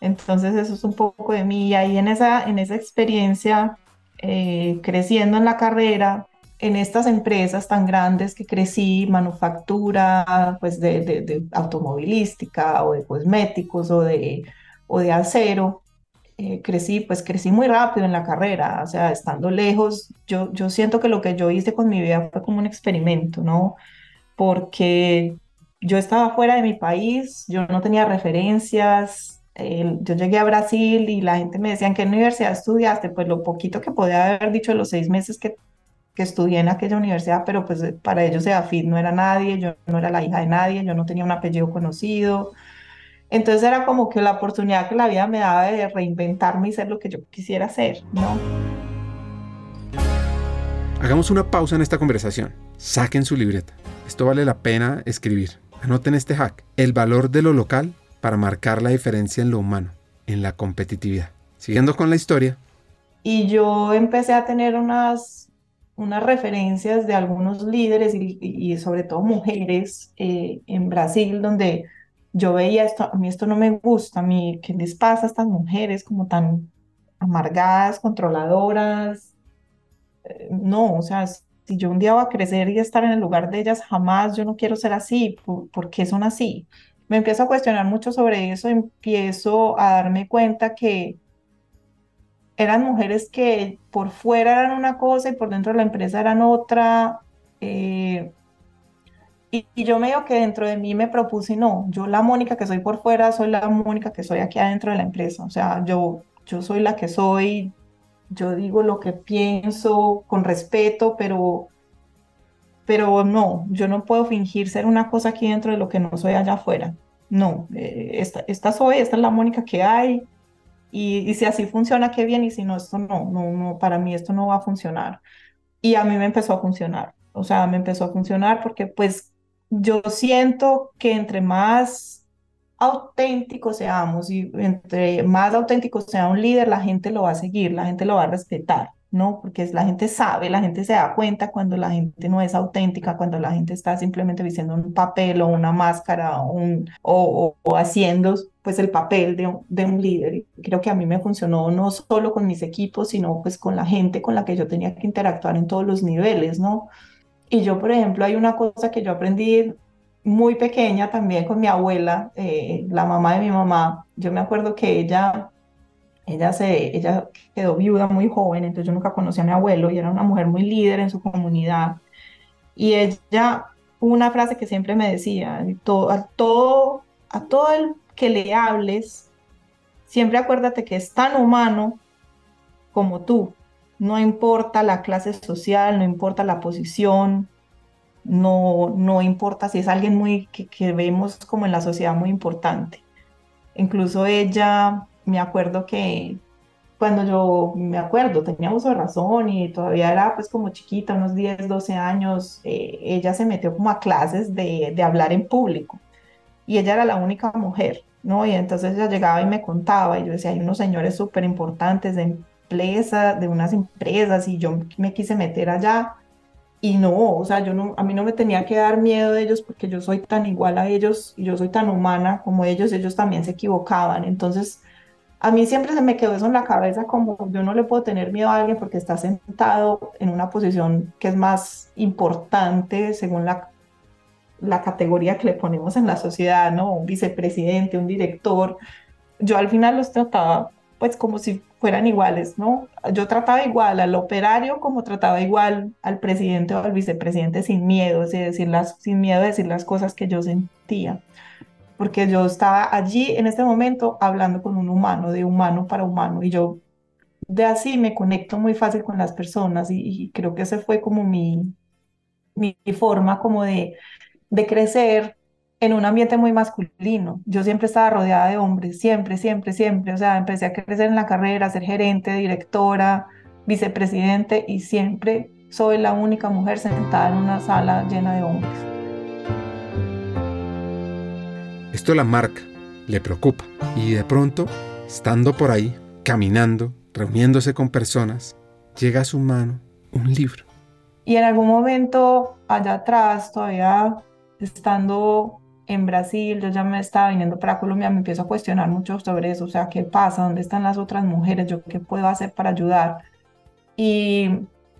Entonces eso es un poco de mí y ahí en esa, en esa experiencia, eh, creciendo en la carrera, en estas empresas tan grandes que crecí, manufactura, pues de, de, de automovilística o de cosméticos o de, o de acero, eh, crecí, pues crecí muy rápido en la carrera, o sea, estando lejos, yo, yo siento que lo que yo hice con mi vida fue como un experimento, ¿no? Porque yo estaba fuera de mi país, yo no tenía referencias, yo llegué a Brasil y la gente me decía, ¿en qué universidad estudiaste? Pues lo poquito que podía haber dicho los seis meses que, que estudié en aquella universidad, pero pues para ellos fit no era nadie, yo no era la hija de nadie, yo no tenía un apellido conocido, entonces era como que la oportunidad que la vida me daba de reinventarme y ser lo que yo quisiera hacer, ¿no? Hagamos una pausa en esta conversación. Saquen su libreta. Esto vale la pena escribir. Anoten este hack. El valor de lo local para marcar la diferencia en lo humano, en la competitividad. Siguiendo con la historia. Y yo empecé a tener unas, unas referencias de algunos líderes y, sobre todo mujeres eh, en Brasil, donde yo veía esto, a mí esto no me gusta, a mí, ¿qué les pasa a estas mujeres como tan amargadas, controladoras? Eh, no, o sea, si yo un día voy a crecer y estar en el lugar de ellas, jamás yo no quiero ser así, ¿por, qué son así? Me empiezo a cuestionar mucho sobre eso, empiezo a darme cuenta que eran mujeres que por fuera eran una cosa y por dentro de la empresa eran otra. Eh, y, yo medio que dentro de mí me propuse, no, yo la Mónica que soy por fuera, soy la Mónica que soy aquí adentro de la empresa. O sea, yo, yo soy la que soy, yo digo lo que pienso con respeto, pero, pero no, yo no puedo fingir ser una cosa aquí dentro de lo que no soy allá afuera. No, eh, esta, esta, soy, esta es la Mónica que hay. Y, si así funciona, qué bien, y si no, esto no, no, no, para mí esto no va a funcionar. Y a mí me empezó a funcionar. O sea, me empezó a funcionar porque pues yo siento que entre más auténticos seamos y entre más auténtico sea un líder, la gente lo va a seguir, la gente lo va a respetar, ¿no? Porque la gente sabe, la gente se da cuenta cuando la gente no es auténtica, cuando la gente está simplemente diciendo un papel o una máscara o, un, o, haciendo pues el papel de, de un líder. Creo que a mí me funcionó no solo con mis equipos, sino pues con la gente con la que yo tenía que interactuar en todos los niveles, ¿no? Y yo, por ejemplo, hay una cosa que yo aprendí muy pequeña también con mi abuela, eh, la mamá de mi mamá. Yo me acuerdo que ella, ella, se, ella quedó viuda muy joven, entonces yo nunca conocí a mi abuelo y era una mujer muy líder en su comunidad. Y ella, una frase que siempre me decía, todo, a, todo, a todo el que le hables, siempre acuérdate que es tan humano como tú no importa la clase social, no importa la posición, no, no importa si es alguien muy que, vemos como en la sociedad muy importante. Incluso ella, me acuerdo que cuando yo me acuerdo, tenía uso de razón y todavía era pues como chiquita, unos 10, 12 años, eh, ella se metió como a clases de, de, hablar en público y ella era la única mujer, ¿no? Y entonces ella llegaba y me contaba y yo decía, hay unos señores súper importantes en de unas empresas y yo me quise meter allá y no, o sea, yo no, a mí no me tenía que dar miedo de ellos porque yo soy tan igual a ellos y yo soy tan humana como ellos, ellos también se equivocaban. Entonces, a mí siempre se me quedó eso en la cabeza como yo no le puedo tener miedo a alguien porque está sentado en una posición que es más importante según la, la categoría que le ponemos en la sociedad, ¿no? Un vicepresidente, un director. Yo al final los trataba pues como si fueran iguales, ¿no? Yo trataba igual al operario como trataba igual al presidente o al vicepresidente sin miedo, decir, las, sin miedo de decir las cosas que yo sentía, porque yo estaba allí en este momento hablando con un humano, de humano para humano, y yo de así me conecto muy fácil con las personas y, creo que ese fue como mi, mi forma como de, de crecer en un ambiente muy masculino. Yo siempre estaba rodeada de hombres, siempre, siempre, siempre. O sea, empecé a crecer en la carrera, a ser gerente, directora, vicepresidente y siempre soy la única mujer sentada en una sala llena de hombres. Esto la marca, le preocupa y de pronto, estando por ahí, caminando, reuniéndose con personas, llega a su mano un libro. Y en algún momento allá atrás, todavía estando en Brasil, yo ya me estaba viniendo para Colombia, me empiezo a cuestionar mucho sobre eso, o sea, ¿qué pasa? ¿Dónde están las otras mujeres? ¿Yo qué puedo hacer para ayudar? Y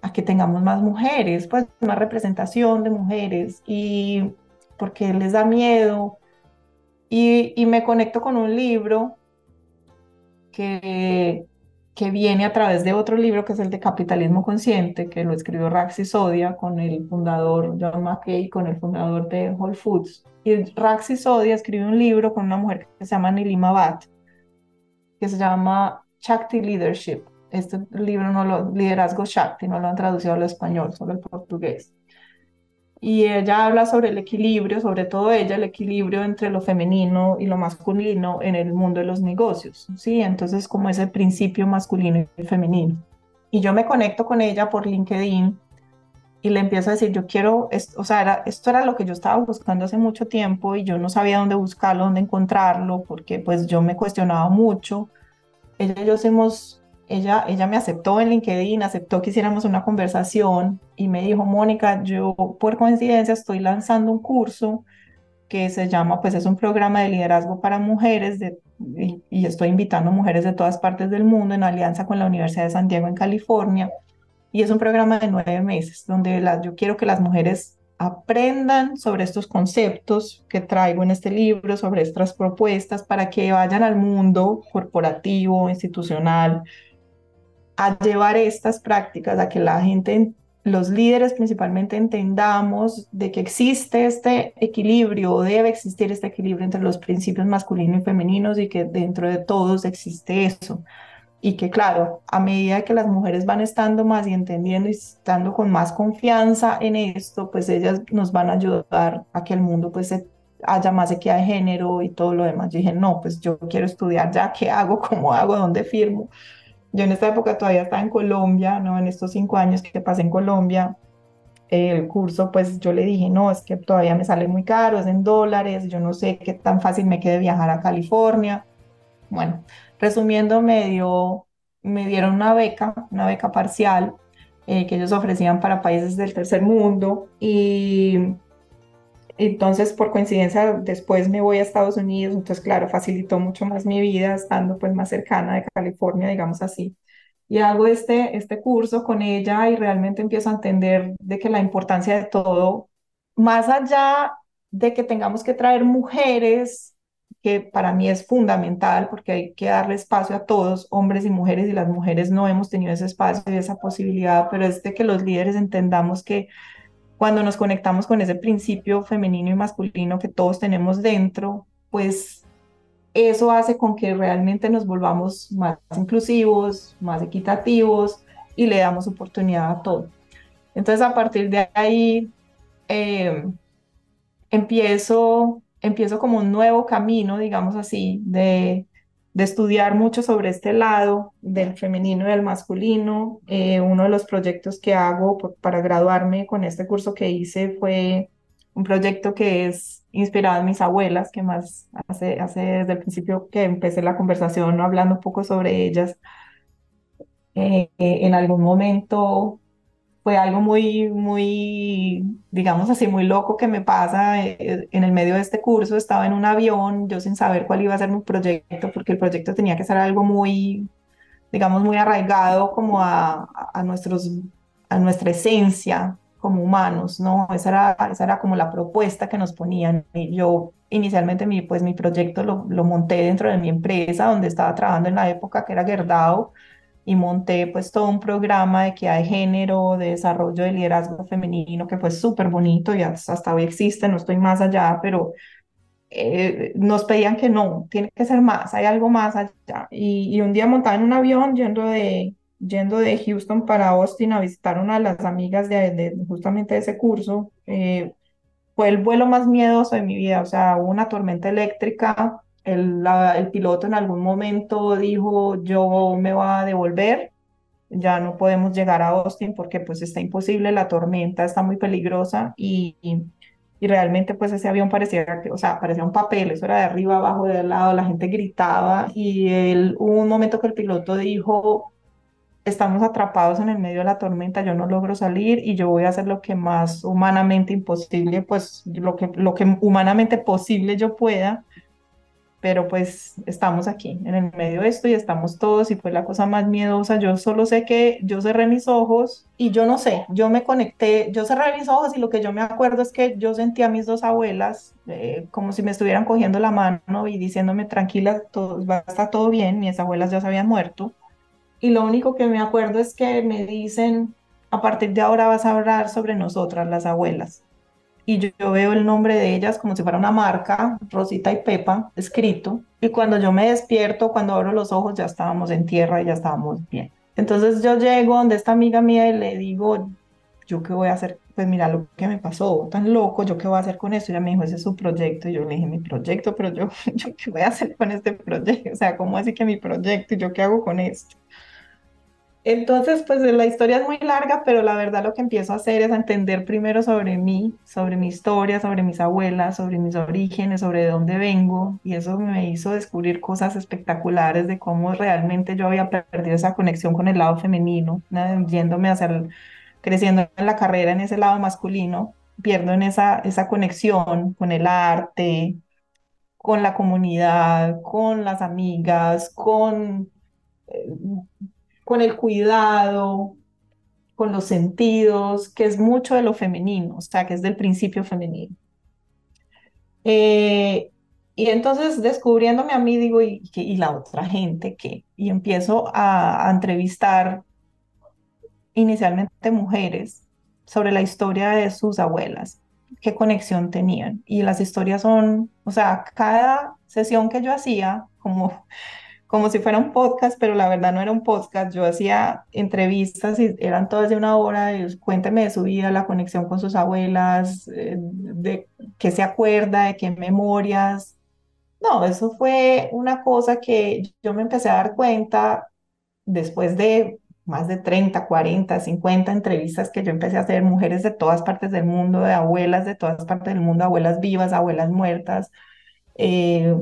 a que tengamos más mujeres, pues más representación de mujeres y porque les da miedo. Y, y me conecto con un libro que, que viene a través de otro libro que es el de Capitalismo Consciente, que lo escribió Raxi Sodia con el fundador John McKay, con el fundador de Whole Foods. Y Raxi Sodia escribe un libro con una mujer que se llama Nilima Bhatt, que se llama Shakti Leadership. Este libro no lo, Liderazgo Shakti, no lo han traducido al español, solo al portugués y ella habla sobre el equilibrio, sobre todo ella, el equilibrio entre lo femenino y lo masculino en el mundo de los negocios, ¿sí? Entonces, como ese principio masculino y femenino. Y yo me conecto con ella por LinkedIn y le empiezo a decir, yo quiero, o sea, esto era lo que yo estaba buscando hace mucho tiempo y yo no sabía dónde buscarlo, dónde encontrarlo, porque pues yo me cuestionaba mucho. Ella y yo hemos ella, ella me aceptó en LinkedIn, aceptó que hiciéramos una conversación y me dijo, Mónica, yo por coincidencia estoy lanzando un curso que se llama, pues es un programa de liderazgo para mujeres de, y, estoy invitando mujeres de todas partes del mundo en alianza con la Universidad de San Diego en California. Y es un programa de nueve meses donde las, yo quiero que las mujeres aprendan sobre estos conceptos que traigo en este libro, sobre estas propuestas, para que vayan al mundo corporativo, institucional, a llevar estas prácticas, a que la gente, los líderes principalmente entendamos de que existe este equilibrio, o debe existir este equilibrio entre los principios masculinos y femeninos y que dentro de todos existe eso. Y que claro, a medida que las mujeres van estando más y entendiendo y estando con más confianza en esto, pues ellas nos van a ayudar a que el mundo pues haya más equidad de género y todo lo demás. Yo dije, no, pues yo quiero estudiar ya, ¿qué hago? ¿Cómo hago? ¿Dónde firmo? Yo en esta época todavía estaba en Colombia, ¿no? En estos cinco años que pasé en Colombia, el curso, pues yo le dije, no, es que todavía me sale muy caro, es en dólares, yo no sé qué tan fácil me quede viajar a California. Bueno, resumiendo, me, dio, me dieron una beca, una beca parcial eh, que ellos ofrecían para países del tercer mundo y entonces, por coincidencia, después me voy a Estados Unidos, entonces, claro, facilitó mucho más mi vida estando pues más cercana de California, digamos así. Y hago este, este curso con ella y realmente empiezo a entender de que la importancia de todo, más allá de que tengamos que traer mujeres, que para mí es fundamental porque hay que darle espacio a todos, hombres y mujeres, y las mujeres no hemos tenido ese espacio y esa posibilidad, pero es de que los líderes entendamos que cuando nos conectamos con ese principio femenino y masculino que todos tenemos dentro, pues eso hace con que realmente nos volvamos más inclusivos, más equitativos y le damos oportunidad a todo. Entonces a partir de ahí eh, empiezo, empiezo como un nuevo camino, digamos así, de de estudiar mucho sobre este lado del femenino y del masculino. Eh, uno de los proyectos que hago para graduarme con este curso que hice fue un proyecto que es inspirado en mis abuelas, que más hace, desde el principio que empecé la conversación hablando un poco sobre ellas. Eh, en algún momento fue algo muy, muy, digamos así, muy loco que me pasa eh, en el medio de este curso. Estaba en un avión, yo sin saber cuál iba a ser mi proyecto, porque el proyecto tenía que ser algo muy, digamos, muy arraigado como a, a, nuestros, a nuestra esencia como humanos, ¿no? Esa era, esa era como la propuesta que nos ponían. Y yo inicialmente mi, pues, mi proyecto lo, lo monté dentro de mi empresa donde estaba trabajando en la época que era Gerdau y monté pues todo un programa de equidad de género, de desarrollo de liderazgo femenino que fue súper bonito y hasta hoy existe, no estoy más allá, pero eh, nos pedían que no, tiene que ser más, hay algo más allá. Y, un día montaba en un avión yendo de, yendo de Houston para Austin a visitar una de las amigas de, justamente de ese curso, eh, fue el vuelo más miedoso de mi vida, o sea, hubo una tormenta eléctrica el, el piloto en algún momento dijo, yo me voy a devolver, ya no podemos llegar a Austin porque pues está imposible, la tormenta está muy peligrosa y, y realmente pues ese avión parecía que, o sea, parecía un papel, eso era de arriba, abajo, de lado, la gente gritaba y él, hubo un momento que el piloto dijo, estamos atrapados en el medio de la tormenta, yo no logro salir y yo voy a hacer lo que más humanamente imposible, pues lo que, lo que humanamente posible yo pueda pero pues estamos aquí en el medio de esto y estamos todos y fue la cosa más miedosa. Yo solo sé que yo cerré mis ojos y yo no sé, yo me conecté, yo cerré mis ojos y lo que yo me acuerdo es que yo sentí a mis dos abuelas eh, como si me estuvieran cogiendo la mano y diciéndome tranquila, todo, va a estar todo bien, mis abuelas ya se habían muerto. Y lo único que me acuerdo es que me dicen, a partir de ahora vas a hablar sobre nosotras, las abuelas y yo, veo el nombre de ellas como si fuera una marca, Rosita y Pepa, escrito. Y cuando yo me despierto, cuando abro los ojos, ya estábamos en tierra y ya estábamos bien. Entonces yo llego donde esta amiga mía y le digo, ¿yo qué voy a hacer? Pues mira lo que me pasó, tan loco, ¿yo qué voy a hacer con esto? Y ella me dijo, ese es su proyecto. Y yo le dije, mi proyecto, pero yo, ¿yo qué voy a hacer con este proyecto? O sea, ¿cómo así que mi proyecto? ¿Y yo qué hago con esto? Entonces, pues la historia es muy larga, pero la verdad lo que empiezo a hacer es entender primero sobre mí, sobre mi historia, sobre mis abuelas, sobre mis orígenes, sobre de dónde vengo, y eso me hizo descubrir cosas espectaculares de cómo realmente yo había perdido esa conexión con el lado femenino, yéndome hacia el, creciendo en la carrera en ese lado masculino, pierdo en esa, esa conexión con el arte, con la comunidad, con las amigas, con eh, con el cuidado, con los sentidos, que es mucho de lo femenino, o sea, que es del principio femenino. Eh, y entonces descubriéndome a mí, digo, ¿y, la otra gente qué? Y empiezo a, a entrevistar inicialmente mujeres sobre la historia de sus abuelas, qué conexión tenían. Y las historias son, o sea, cada sesión que yo hacía, como como si fuera un podcast, pero la verdad no era un podcast. Yo hacía entrevistas y eran todas de una hora. cuénteme de su vida, la conexión con sus abuelas, eh, de qué se acuerda, de qué memorias. No, eso fue una cosa que yo me empecé a dar cuenta después de más de 30, 40, 50 entrevistas que yo empecé a hacer, mujeres de todas partes del mundo, de abuelas de todas partes del mundo, abuelas vivas, abuelas muertas. Eh,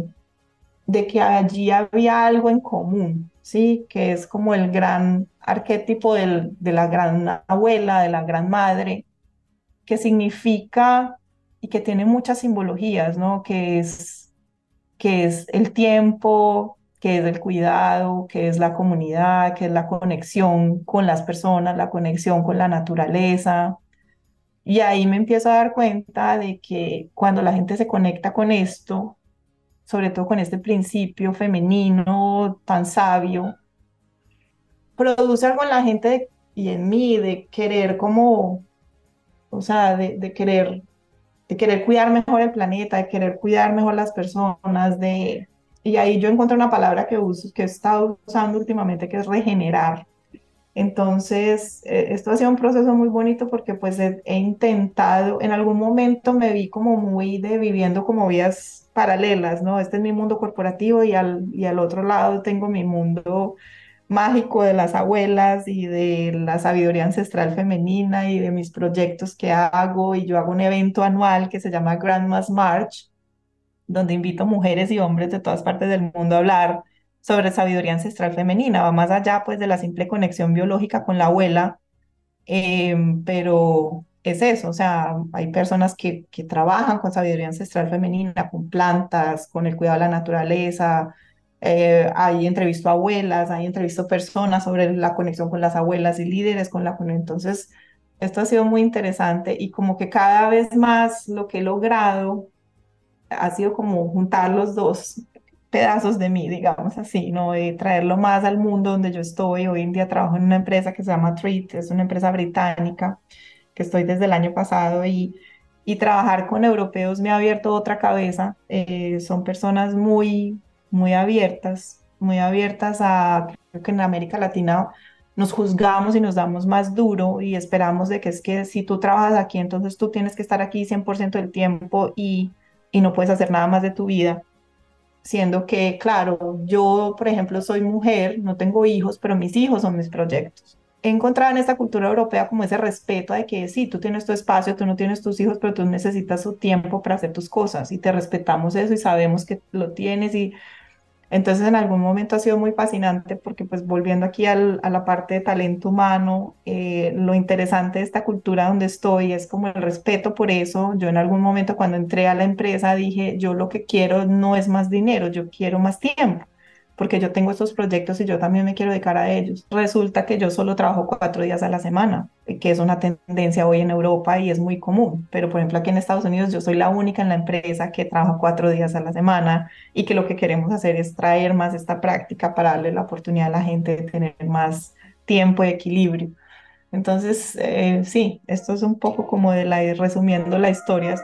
de que allí había algo en común, ¿sí? Que es como el gran arquetipo de la gran abuela, de la gran madre, que significa y que tiene muchas simbologías, ¿no? Que es, que es el tiempo, que es el cuidado, que es la comunidad, que es la conexión con las personas, la conexión con la naturaleza. Y ahí me empiezo a dar cuenta de que cuando la gente se conecta con esto, sobre todo con este principio femenino tan sabio, produce algo en la gente y en mí de querer como, o sea, de, querer, de querer cuidar mejor el planeta, de querer cuidar mejor las personas, de... Y ahí yo encontré una palabra que uso, que he estado usando últimamente, que es regenerar. Entonces, eh, esto ha sido un proceso muy bonito porque pues he, intentado, en algún momento me vi como muy de viviendo como vidas paralelas, ¿no? Este es mi mundo corporativo y al, y al otro lado tengo mi mundo mágico de las abuelas y de la sabiduría ancestral femenina y de mis proyectos que hago y yo hago un evento anual que se llama Grandma's March, donde invito mujeres y hombres de todas partes del mundo a hablar sobre sabiduría ancestral femenina, va más allá pues de la simple conexión biológica con la abuela, em, pero es eso, o sea, hay personas que, que trabajan con sabiduría ancestral femenina, con plantas, con el cuidado de la naturaleza, eh, hay entrevisto a abuelas, hay entrevisto personas sobre la conexión con las abuelas y líderes con la entonces esto ha sido muy interesante y como que cada vez más lo que he logrado ha sido como juntar los dos, pedazos de mí, digamos así, ¿no? De traerlo más al mundo donde yo estoy. Hoy en día trabajo en una empresa que se llama Treat, es una empresa británica que estoy desde el año pasado y, y trabajar con europeos me ha abierto otra cabeza. Eh, son personas muy, muy abiertas, muy abiertas a, creo que en América Latina nos juzgamos y nos damos más duro y esperamos de que es que si tú trabajas aquí, entonces tú tienes que estar aquí 100% del tiempo y, y no puedes hacer nada más de tu vida siendo que, claro, yo, por ejemplo, soy mujer, no tengo hijos, pero mis hijos son mis proyectos. he encontrado en esta cultura europea como ese respeto de que sí, tú tienes tu espacio, tú no tienes tus hijos, pero tú necesitas su tiempo para hacer tus cosas y te respetamos eso y sabemos que lo tienes y entonces en algún momento ha sido muy fascinante porque pues volviendo aquí a la parte de talento humano, eh, lo interesante de esta cultura donde estoy es como el respeto por eso. Yo en algún momento cuando entré a la empresa dije, yo lo que quiero no es más dinero, yo quiero más tiempo porque yo tengo estos proyectos y yo también me quiero dedicar a ellos. Resulta que yo solo trabajo cuatro días a la semana, que es una tendencia hoy en Europa y es muy común, pero por ejemplo aquí en Estados Unidos yo soy la única en la empresa que trabaja cuatro días a la semana y que lo que queremos hacer es traer más esta práctica para darle la oportunidad a la gente de tener más tiempo y equilibrio. Entonces, eh, sí, esto es un poco como de la, resumiendo la historia.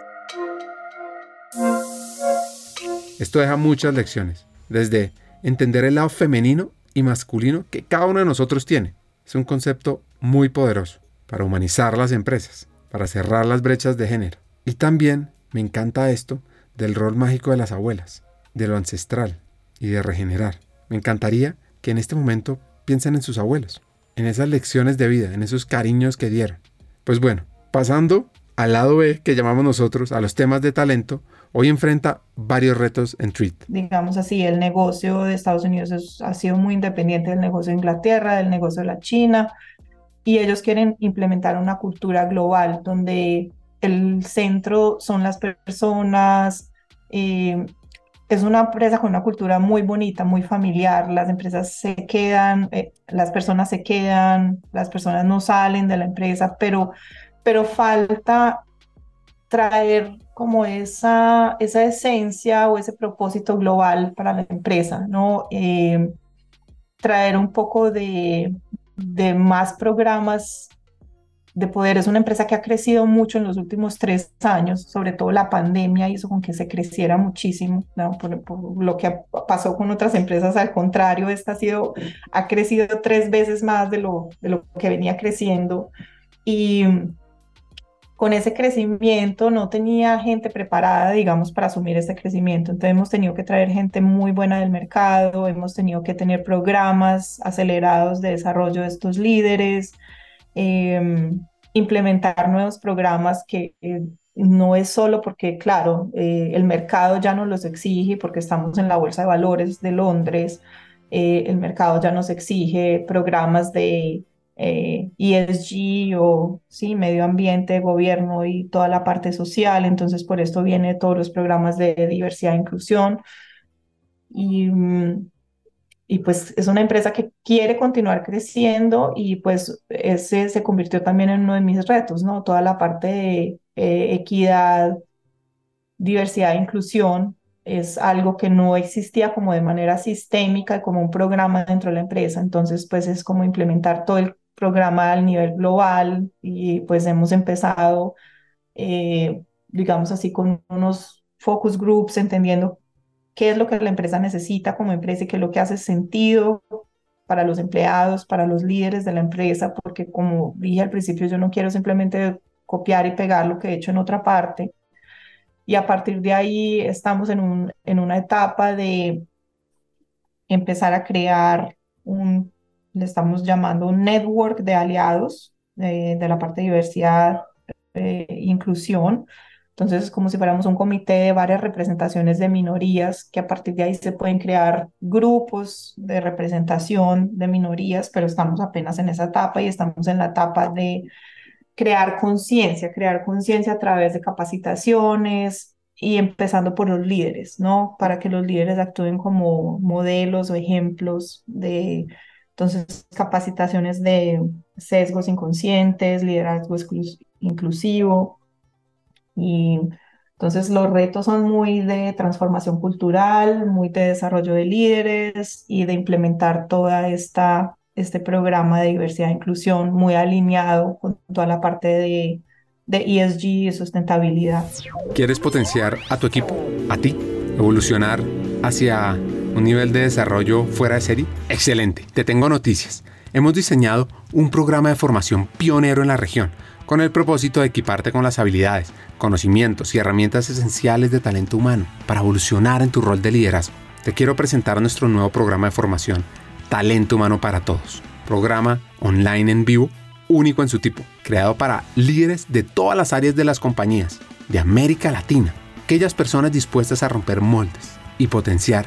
Esto deja muchas lecciones, desde entender el lado femenino y masculino que cada uno de nosotros tiene. Es un concepto muy poderoso para humanizar las empresas, para cerrar las brechas de género. Y también me encanta esto del rol mágico de las abuelas, de lo ancestral y de regenerar. Me encantaría que en este momento piensen en sus abuelos, en esas lecciones de vida, en esos cariños que dieron. Pues bueno, pasando al lado B que llamamos nosotros, a los temas de talento, hoy enfrenta varios retos en Treat. Digamos así, el negocio de Estados Unidos ha sido muy independiente del negocio de Inglaterra, del negocio de la China, y ellos quieren implementar una cultura global donde el centro son las personas. Es una empresa con una cultura muy bonita, muy familiar. Las empresas se quedan, eh, las personas se quedan, las personas no salen de la empresa, pero, pero falta traer como esa, esa esencia o ese propósito global para la empresa, ¿no? Eh, traer un poco de, de más programas de poder. Es una empresa que ha crecido mucho en los últimos tres años, sobre todo la pandemia hizo con que se creciera muchísimo, ¿no? por, lo que pasó con otras empresas, al contrario, esta ha, sido, ha crecido tres veces más de lo, de lo que venía creciendo. Y, con ese crecimiento no tenía gente preparada, digamos, para asumir ese crecimiento. Entonces hemos tenido que traer gente muy buena del mercado, hemos tenido que tener programas acelerados de desarrollo de estos líderes, em, implementar nuevos programas que eh, no es solo porque, claro, eh, el mercado ya nos los exige porque estamos en la Bolsa de Valores de Londres, eh, el mercado ya nos exige programas de eh, e o sí, medio ambiente, gobierno y toda la parte social. Entonces, por esto viene todos los programas de diversidad e inclusión. Y, mm, y pues es una empresa que quiere continuar creciendo y pues ese se convirtió también en uno de mis retos, ¿no? Toda la parte de eh, equidad, diversidad e inclusión es algo que no existía como de manera sistémica, como un programa dentro de la empresa. Entonces, pues es como implementar todo el programa al nivel global y pues hemos empezado, eh, digamos así, con unos focus groups, entendiendo qué es lo que la empresa necesita como empresa y qué es lo que hace sentido para los empleados, para los líderes de la empresa, porque como dije al principio, yo no quiero simplemente copiar y pegar lo que he hecho en otra parte. Y a partir de ahí estamos en, un, en una etapa de empezar a crear un le estamos llamando un network de aliados eh, de la parte de diversidad e inclusión. Entonces es como si fuéramos un comité de varias representaciones de minorías, que a partir de ahí se pueden crear grupos de representación de minorías, pero estamos apenas en esa etapa y estamos en la etapa de crear conciencia, crear conciencia a través de capacitaciones y empezando por los líderes, ¿no? Para que los líderes actúen como modelos o ejemplos de entonces, capacitaciones de sesgos inconscientes, liderazgo inclusivo. Y entonces los retos son muy de transformación cultural, muy de desarrollo de líderes y de implementar toda esta este programa de diversidad e inclusión muy alineado con toda la parte de, de ESG y sustentabilidad. ¿Quieres potenciar a tu equipo, a ti, evolucionar hacia un nivel de desarrollo fuera de serie? Excelente, te tengo noticias. Hemos diseñado un programa de formación pionero en la región, con el propósito de equiparte con las habilidades, conocimientos y herramientas esenciales de talento humano para evolucionar en tu rol de liderazgo. Te quiero presentar nuestro nuevo programa de formación, Talento Humano para Todos programa online en vivo único en su tipo, creado para líderes de todas las áreas de las compañías de América Latina, aquellas personas dispuestas a romper moldes y potenciar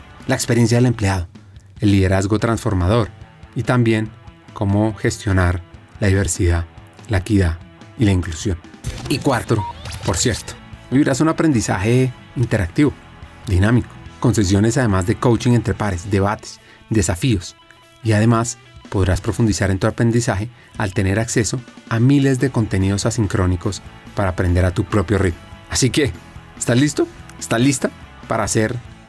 la experiencia del empleado, el liderazgo transformador y también cómo gestionar la diversidad, la equidad y la inclusión. Y cuarto, por cierto, vivirás un aprendizaje interactivo, dinámico, con sesiones además de coaching entre pares, debates, desafíos y además podrás profundizar en tu aprendizaje al tener acceso a miles de contenidos asincrónicos para aprender a tu propio ritmo. Así que, ¿estás listo? ¿Estás lista para hacer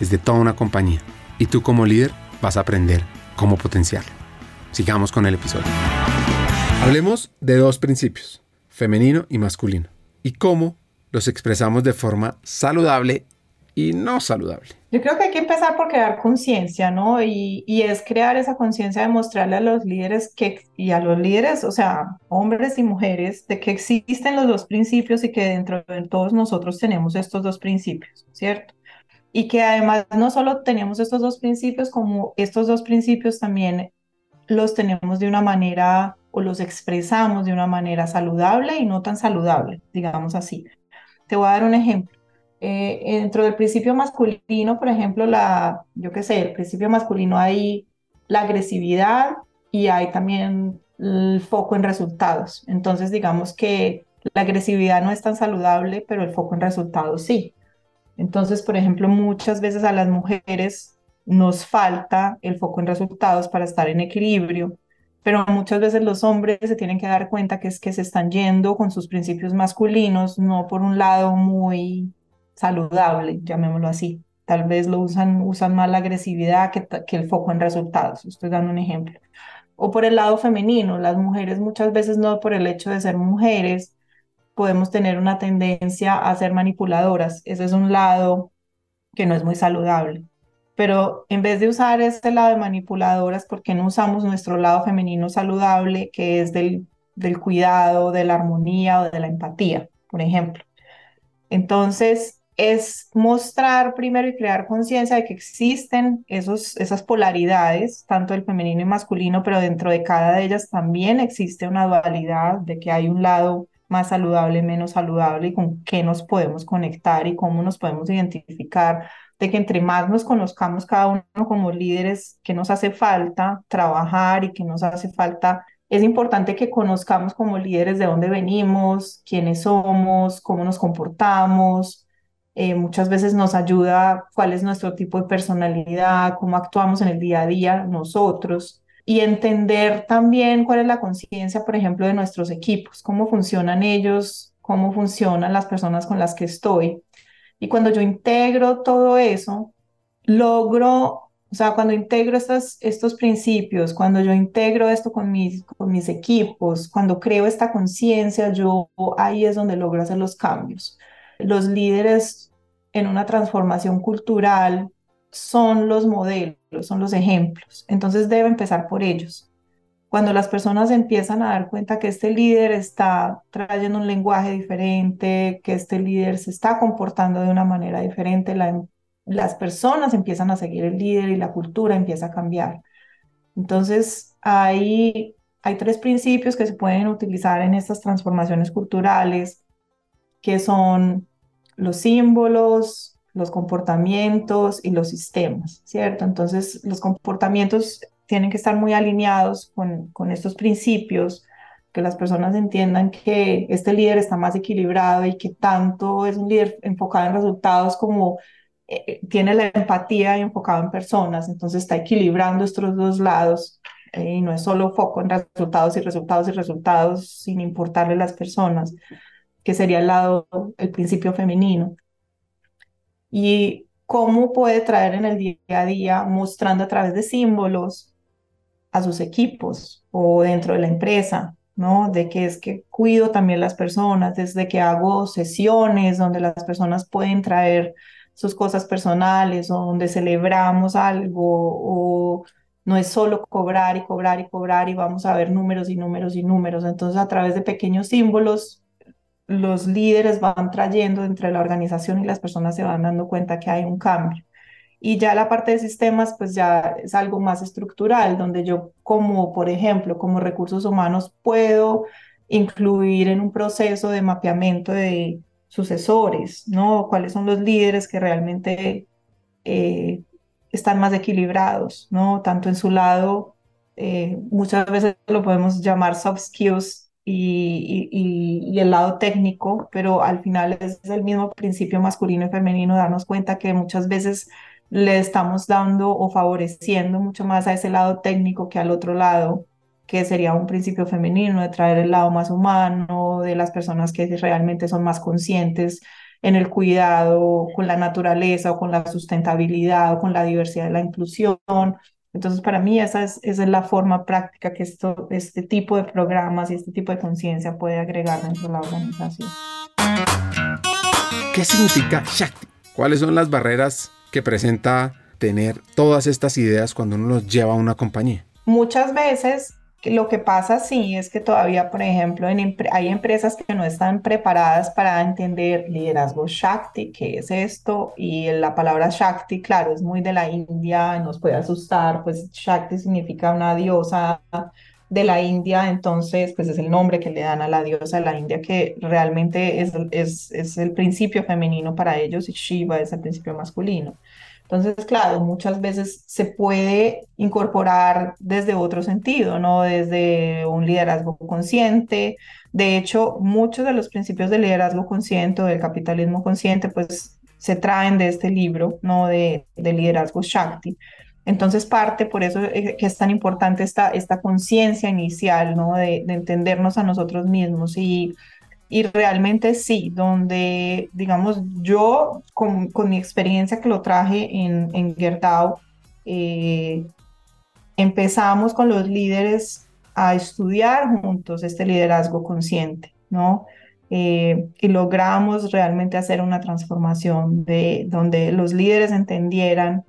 es de toda una compañía, y tú como líder vas a aprender cómo potenciarlo. Sigamos con el episodio. Hablemos de dos principios, femenino y masculino, y cómo los expresamos de forma saludable y no saludable. Yo creo que hay que empezar por crear conciencia, ¿no? Y, es crear esa conciencia de mostrarle a los líderes que, y a los líderes, o sea, hombres y mujeres, de que existen los dos principios y que dentro de todos nosotros tenemos estos dos principios, ¿cierto? Y que además no solo tenemos estos dos principios, como estos dos principios también los tenemos de una manera o los expresamos de una manera saludable y no tan saludable, digamos así. Te voy a dar un ejemplo eh, dentro del principio masculino, por ejemplo, la, yo qué sé, el principio masculino hay la agresividad y hay también el foco en resultados. Entonces, digamos que la agresividad no es tan saludable, pero el foco en resultados sí. Entonces, por ejemplo, muchas veces a las mujeres nos falta el foco en resultados para estar en equilibrio, pero muchas veces los hombres se tienen que dar cuenta que es que se están yendo con sus principios masculinos, no por un lado muy saludable, llamémoslo así. Tal vez lo usan, usan más la agresividad que, que el foco en resultados. Estoy dando un ejemplo. O por el lado femenino, las mujeres muchas veces no por el hecho de ser mujeres, podemos tener una tendencia a ser manipuladoras. Ese es un lado que no es muy saludable. Pero en vez de usar este lado de manipuladoras, ¿por qué no usamos nuestro lado femenino saludable, que es del, del cuidado, de la armonía o de la empatía, por ejemplo? Entonces, es mostrar primero y crear conciencia de que existen esos, esas polaridades, tanto el femenino y masculino, pero dentro de cada de ellas también existe una dualidad de que hay un lado más saludable, menos saludable y con qué nos podemos conectar y cómo nos podemos identificar, de que entre más nos conozcamos cada uno como líderes, que nos hace falta trabajar y que nos hace falta es importante que conozcamos como líderes de dónde venimos, quiénes somos, cómo nos comportamos, eh, muchas veces nos ayuda cuál es nuestro tipo de personalidad, cómo actuamos en el día a día nosotros y entender también cuál es la conciencia, por ejemplo, de nuestros equipos, cómo funcionan ellos, cómo funcionan las personas con las que estoy. Y cuando yo integro todo eso, logro, o sea, cuando integro estos, estos principios, cuando yo integro esto con mis, con mis equipos, cuando creo esta conciencia, yo ahí es donde logro hacer los cambios los líderes en una transformación cultural son los modelos, son los ejemplos. Entonces debe empezar por ellos. cuando las personas empiezan a dar cuenta que este líder está trayendo un lenguaje diferente, que este líder se está comportando de una manera diferente, las personas empiezan a seguir el líder y la cultura empieza a cambiar. Entonces, hay, hay tres principios que se pueden utilizar en estas transformaciones culturales, que son los símbolos, los comportamientos y los sistemas, ¿cierto? Entonces, los comportamientos tienen que estar muy alineados con, con estos principios, que las personas entiendan que este líder está más equilibrado y que tanto es un líder enfocado en resultados como eh, tiene la empatía y enfocado en personas, entonces está equilibrando estos dos lados eh, y no es solo foco en resultados y resultados y resultados sin importarle las personas, que sería el lado, el principio femenino. Y cómo puede traer en el día a día, mostrando a través de símbolos, a sus equipos o dentro de la empresa, ¿no? De que es que cuido también las personas, desde que hago sesiones donde las personas pueden traer sus cosas personales o donde celebramos algo o no es solo cobrar y cobrar y cobrar y vamos a ver números y números y números. Entonces, a través de pequeños símbolos, los líderes van trayendo entre la organización y las personas se van dando cuenta que hay un cambio. Y ya la parte de sistemas, pues ya es algo más estructural, donde yo como, por ejemplo, como recursos humanos puedo incluir en un proceso de mapeamiento de sucesores, ¿no? ¿Cuáles son los líderes que realmente eh, están más equilibrados, ¿no? Tanto en su lado, eh, muchas veces lo podemos llamar soft skills y, y, el lado técnico, pero al final es el mismo principio masculino y femenino, darnos cuenta que muchas veces le estamos dando o favoreciendo mucho más a ese lado técnico que al otro lado, que sería un principio femenino de traer el lado más humano, de las personas que realmente son más conscientes en el cuidado con la naturaleza o con la sustentabilidad o con la diversidad y la inclusión. Entonces, para mí esa es, esa es la forma práctica que esto, este tipo de programas y este tipo de conciencia puede agregar dentro de la organización. ¿Qué significa Shakti? ¿Cuáles son las barreras que presenta tener todas estas ideas cuando uno los lleva a una compañía? Muchas veces lo que pasa sí es que todavía, por ejemplo, hay empresas que no están preparadas para entender liderazgo Shakti, qué es esto, y la palabra Shakti, claro, es muy de la India, nos puede asustar, pues Shakti significa una diosa de la India, entonces pues es el nombre que le dan a la diosa de la India que realmente es, es el principio femenino para ellos y Shiva es el principio masculino. Entonces, claro, muchas veces se puede incorporar desde otro sentido, ¿no? Desde un liderazgo consciente. De hecho, muchos de los principios del liderazgo consciente o del capitalismo consciente, pues se traen de este libro, ¿no? De, de liderazgo Shakti. Entonces parte, por eso que es tan importante esta, esta conciencia inicial, ¿no? De, entendernos a nosotros mismos y, y realmente sí, donde, digamos, yo con, con mi experiencia que lo traje en, en Gerdau, eh, empezamos con los líderes a estudiar juntos este liderazgo consciente, ¿no? Eh, y logramos realmente hacer una transformación de donde los líderes entendieran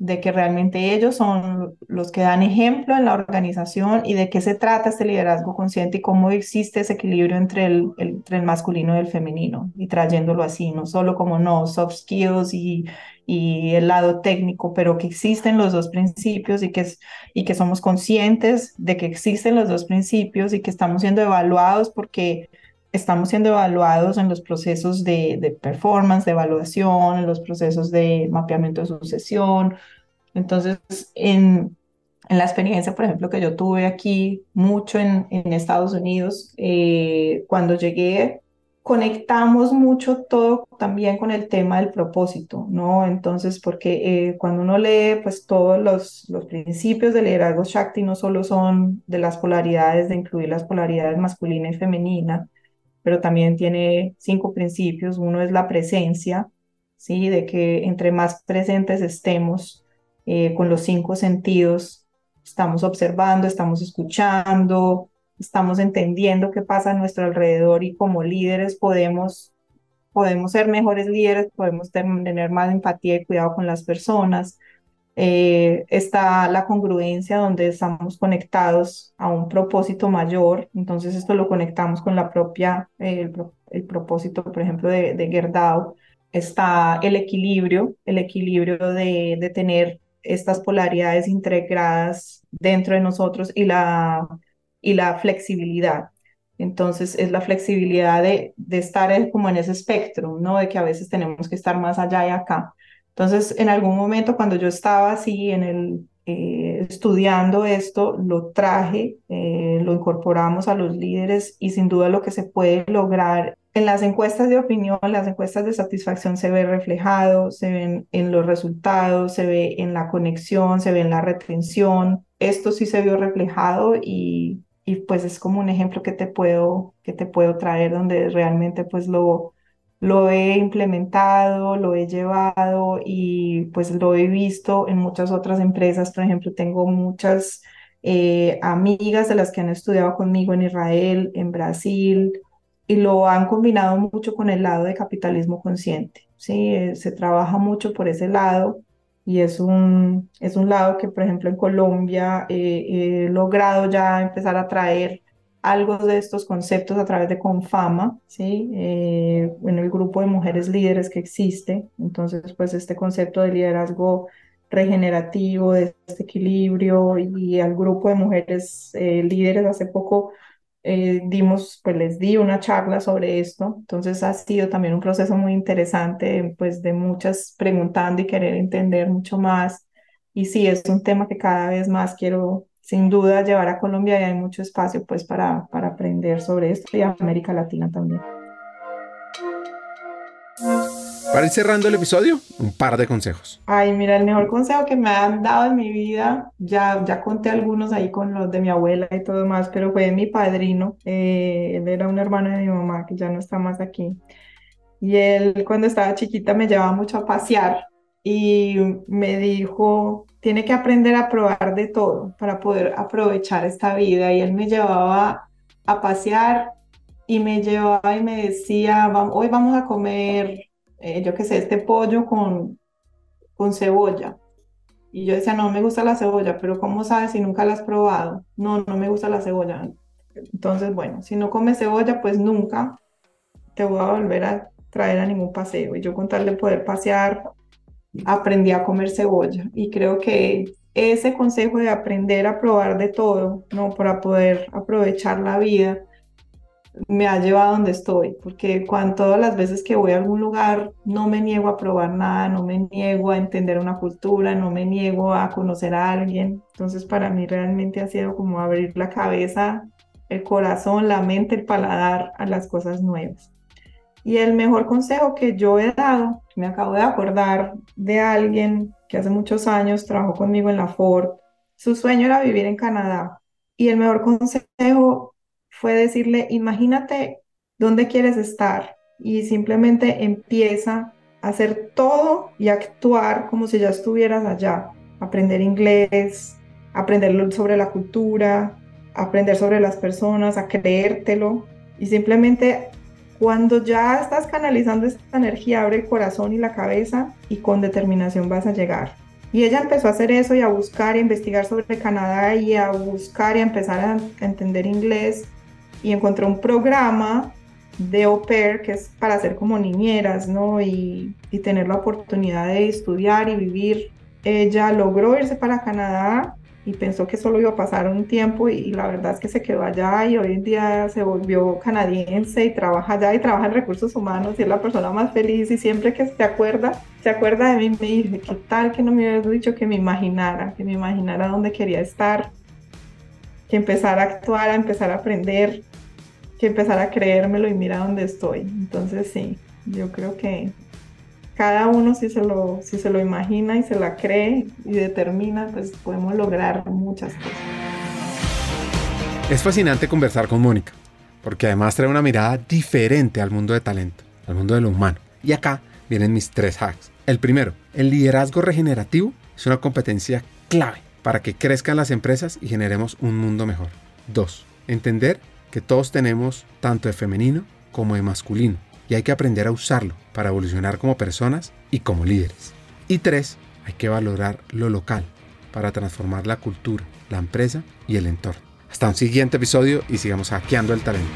de que realmente ellos son los que dan ejemplo en la organización y de qué se trata este liderazgo consciente y cómo existe ese equilibrio entre el, entre el masculino y el femenino y trayéndolo así, no solo como no soft skills y, y el lado técnico, pero que existen los dos principios y que, y que somos conscientes de que existen los dos principios y que estamos siendo evaluados porque estamos siendo evaluados en los procesos de, de, performance, de evaluación, en los procesos de mapeamiento de sucesión. Entonces, en, en la experiencia, por ejemplo, que yo tuve aquí mucho en, en Estados Unidos, eh, cuando llegué, conectamos mucho todo también con el tema del propósito, ¿no? Entonces, porque eh, cuando uno lee, pues todos los, los principios del liderazgo Shakti no solo son de las polaridades, de incluir las polaridades masculina y femenina, pero también tiene cinco principios. Uno es la presencia, ¿sí? De que entre más presentes estemos eh, con los cinco sentidos, estamos observando, estamos escuchando, estamos entendiendo qué pasa a nuestro alrededor y como líderes podemos, podemos ser mejores líderes, podemos tener más empatía y cuidado con las personas. Eh, está la congruencia donde estamos conectados a un propósito mayor, entonces esto lo conectamos con la propia, el, propósito, por ejemplo, de, de Gerdau. Está el equilibrio, el equilibrio de, de tener estas polaridades integradas dentro de nosotros y la, y la flexibilidad. Entonces es la flexibilidad de, de estar como en ese espectro, ¿no? De que a veces tenemos que estar más allá y acá. Entonces, en algún momento cuando yo estaba así en el, eh, estudiando esto, lo traje, eh, lo incorporamos a los líderes y sin duda lo que se puede lograr en las encuestas de opinión, las encuestas de satisfacción se ve reflejado, se ven en los resultados, se ve en la conexión, se ve en la retención. Esto sí se vio reflejado y, y pues es como un ejemplo que te puedo, que te puedo traer donde realmente pues lo, lo he implementado, lo he llevado y pues lo he visto en muchas otras empresas. Por ejemplo, tengo muchas eh, amigas de las que han estudiado conmigo en Israel, en Brasil, y lo han combinado mucho con el lado de capitalismo consciente. ¿sí? Eh, se trabaja mucho por ese lado y es un, es un lado que, por ejemplo, en Colombia eh, he logrado ya empezar a traer algo de estos conceptos a través de Confama, ¿sí? Eh, en el grupo de mujeres líderes que existe. Entonces, pues este concepto de liderazgo regenerativo, de este equilibrio y al grupo de mujeres eh, líderes hace poco eh, dimos, pues les di una charla sobre esto. Entonces ha sido también un proceso muy interesante, pues de muchas preguntando y querer entender mucho más. Y sí, es un tema que cada vez más quiero sin duda llevar a Colombia y hay mucho espacio pues para, para aprender sobre esto y América Latina también. Para ir cerrando el episodio, un par de consejos. Ay, mira, el mejor consejo que me han dado en mi vida, ya, ya conté algunos ahí con los de mi abuela y todo más, pero fue mi padrino. Eh, él era un hermano de mi mamá que ya no está más aquí. Y él cuando estaba chiquita me llevaba mucho a pasear y me dijo, tiene que aprender a probar de todo para poder aprovechar esta vida. Y él me llevaba a pasear y me llevaba y me decía, hoy vamos a comer, eh, yo qué sé, este pollo con, con cebolla. Y yo decía, no me gusta la cebolla, pero ¿cómo sabes si nunca la has probado? No, no me gusta la cebolla. Entonces, bueno, si no comes cebolla, pues nunca te voy a volver a traer a ningún paseo. Y yo con tal de poder pasear aprendí a comer cebolla y creo que ese consejo de aprender a probar de todo, ¿no? Para poder aprovechar la vida, me ha llevado donde estoy, porque cuando todas las veces que voy a algún lugar no me niego a probar nada, no me niego a entender una cultura, no me niego a conocer a alguien. Entonces para mí realmente ha sido como abrir la cabeza, el corazón, la mente, el paladar a las cosas nuevas. Y el mejor consejo que yo he dado, me acabo de acordar de alguien que hace muchos años trabajó conmigo en la Ford. Su sueño era vivir en Canadá. Y el mejor consejo fue decirle, imagínate dónde quieres estar y simplemente empieza a hacer todo y actuar como si ya estuvieras allá. Aprender inglés, aprender sobre la cultura, aprender sobre las personas, a creértelo y simplemente cuando ya estás canalizando esta energía, abre el corazón y la cabeza y con determinación vas a llegar. Y ella empezó a hacer eso y a buscar y a investigar sobre Canadá y a buscar y a empezar a entender inglés y encontró un programa de au pair que es para hacer como niñeras, ¿no? Y, y tener la oportunidad de estudiar y vivir. Ella logró irse para Canadá y pensó que solo iba a pasar un tiempo y, la verdad es que se quedó allá y hoy en día se volvió canadiense y trabaja allá y trabaja en recursos humanos y es la persona más feliz y siempre que se acuerda, se acuerda de mí me dice, ¿qué tal que no me hubieras dicho que me imaginara, que me imaginara dónde quería estar, que empezara a actuar, a empezar a aprender, que empezara a creérmelo y mira dónde estoy? Entonces sí, yo creo que cada uno si se, lo, imagina y se la cree y determina, pues podemos lograr muchas cosas. Es fascinante conversar con Mónica, porque además trae una mirada diferente al mundo de talento, al mundo de lo humano. Y acá vienen mis tres hacks. El primero, el liderazgo regenerativo es una competencia clave para que crezcan las empresas y generemos un mundo mejor. Dos, entender que todos tenemos tanto de femenino como de masculino y hay que aprender a usarlo para evolucionar como personas y como líderes. Y tres, hay que valorar lo local para transformar la cultura, la empresa y el entorno. Hasta un siguiente episodio y sigamos hackeando el talento.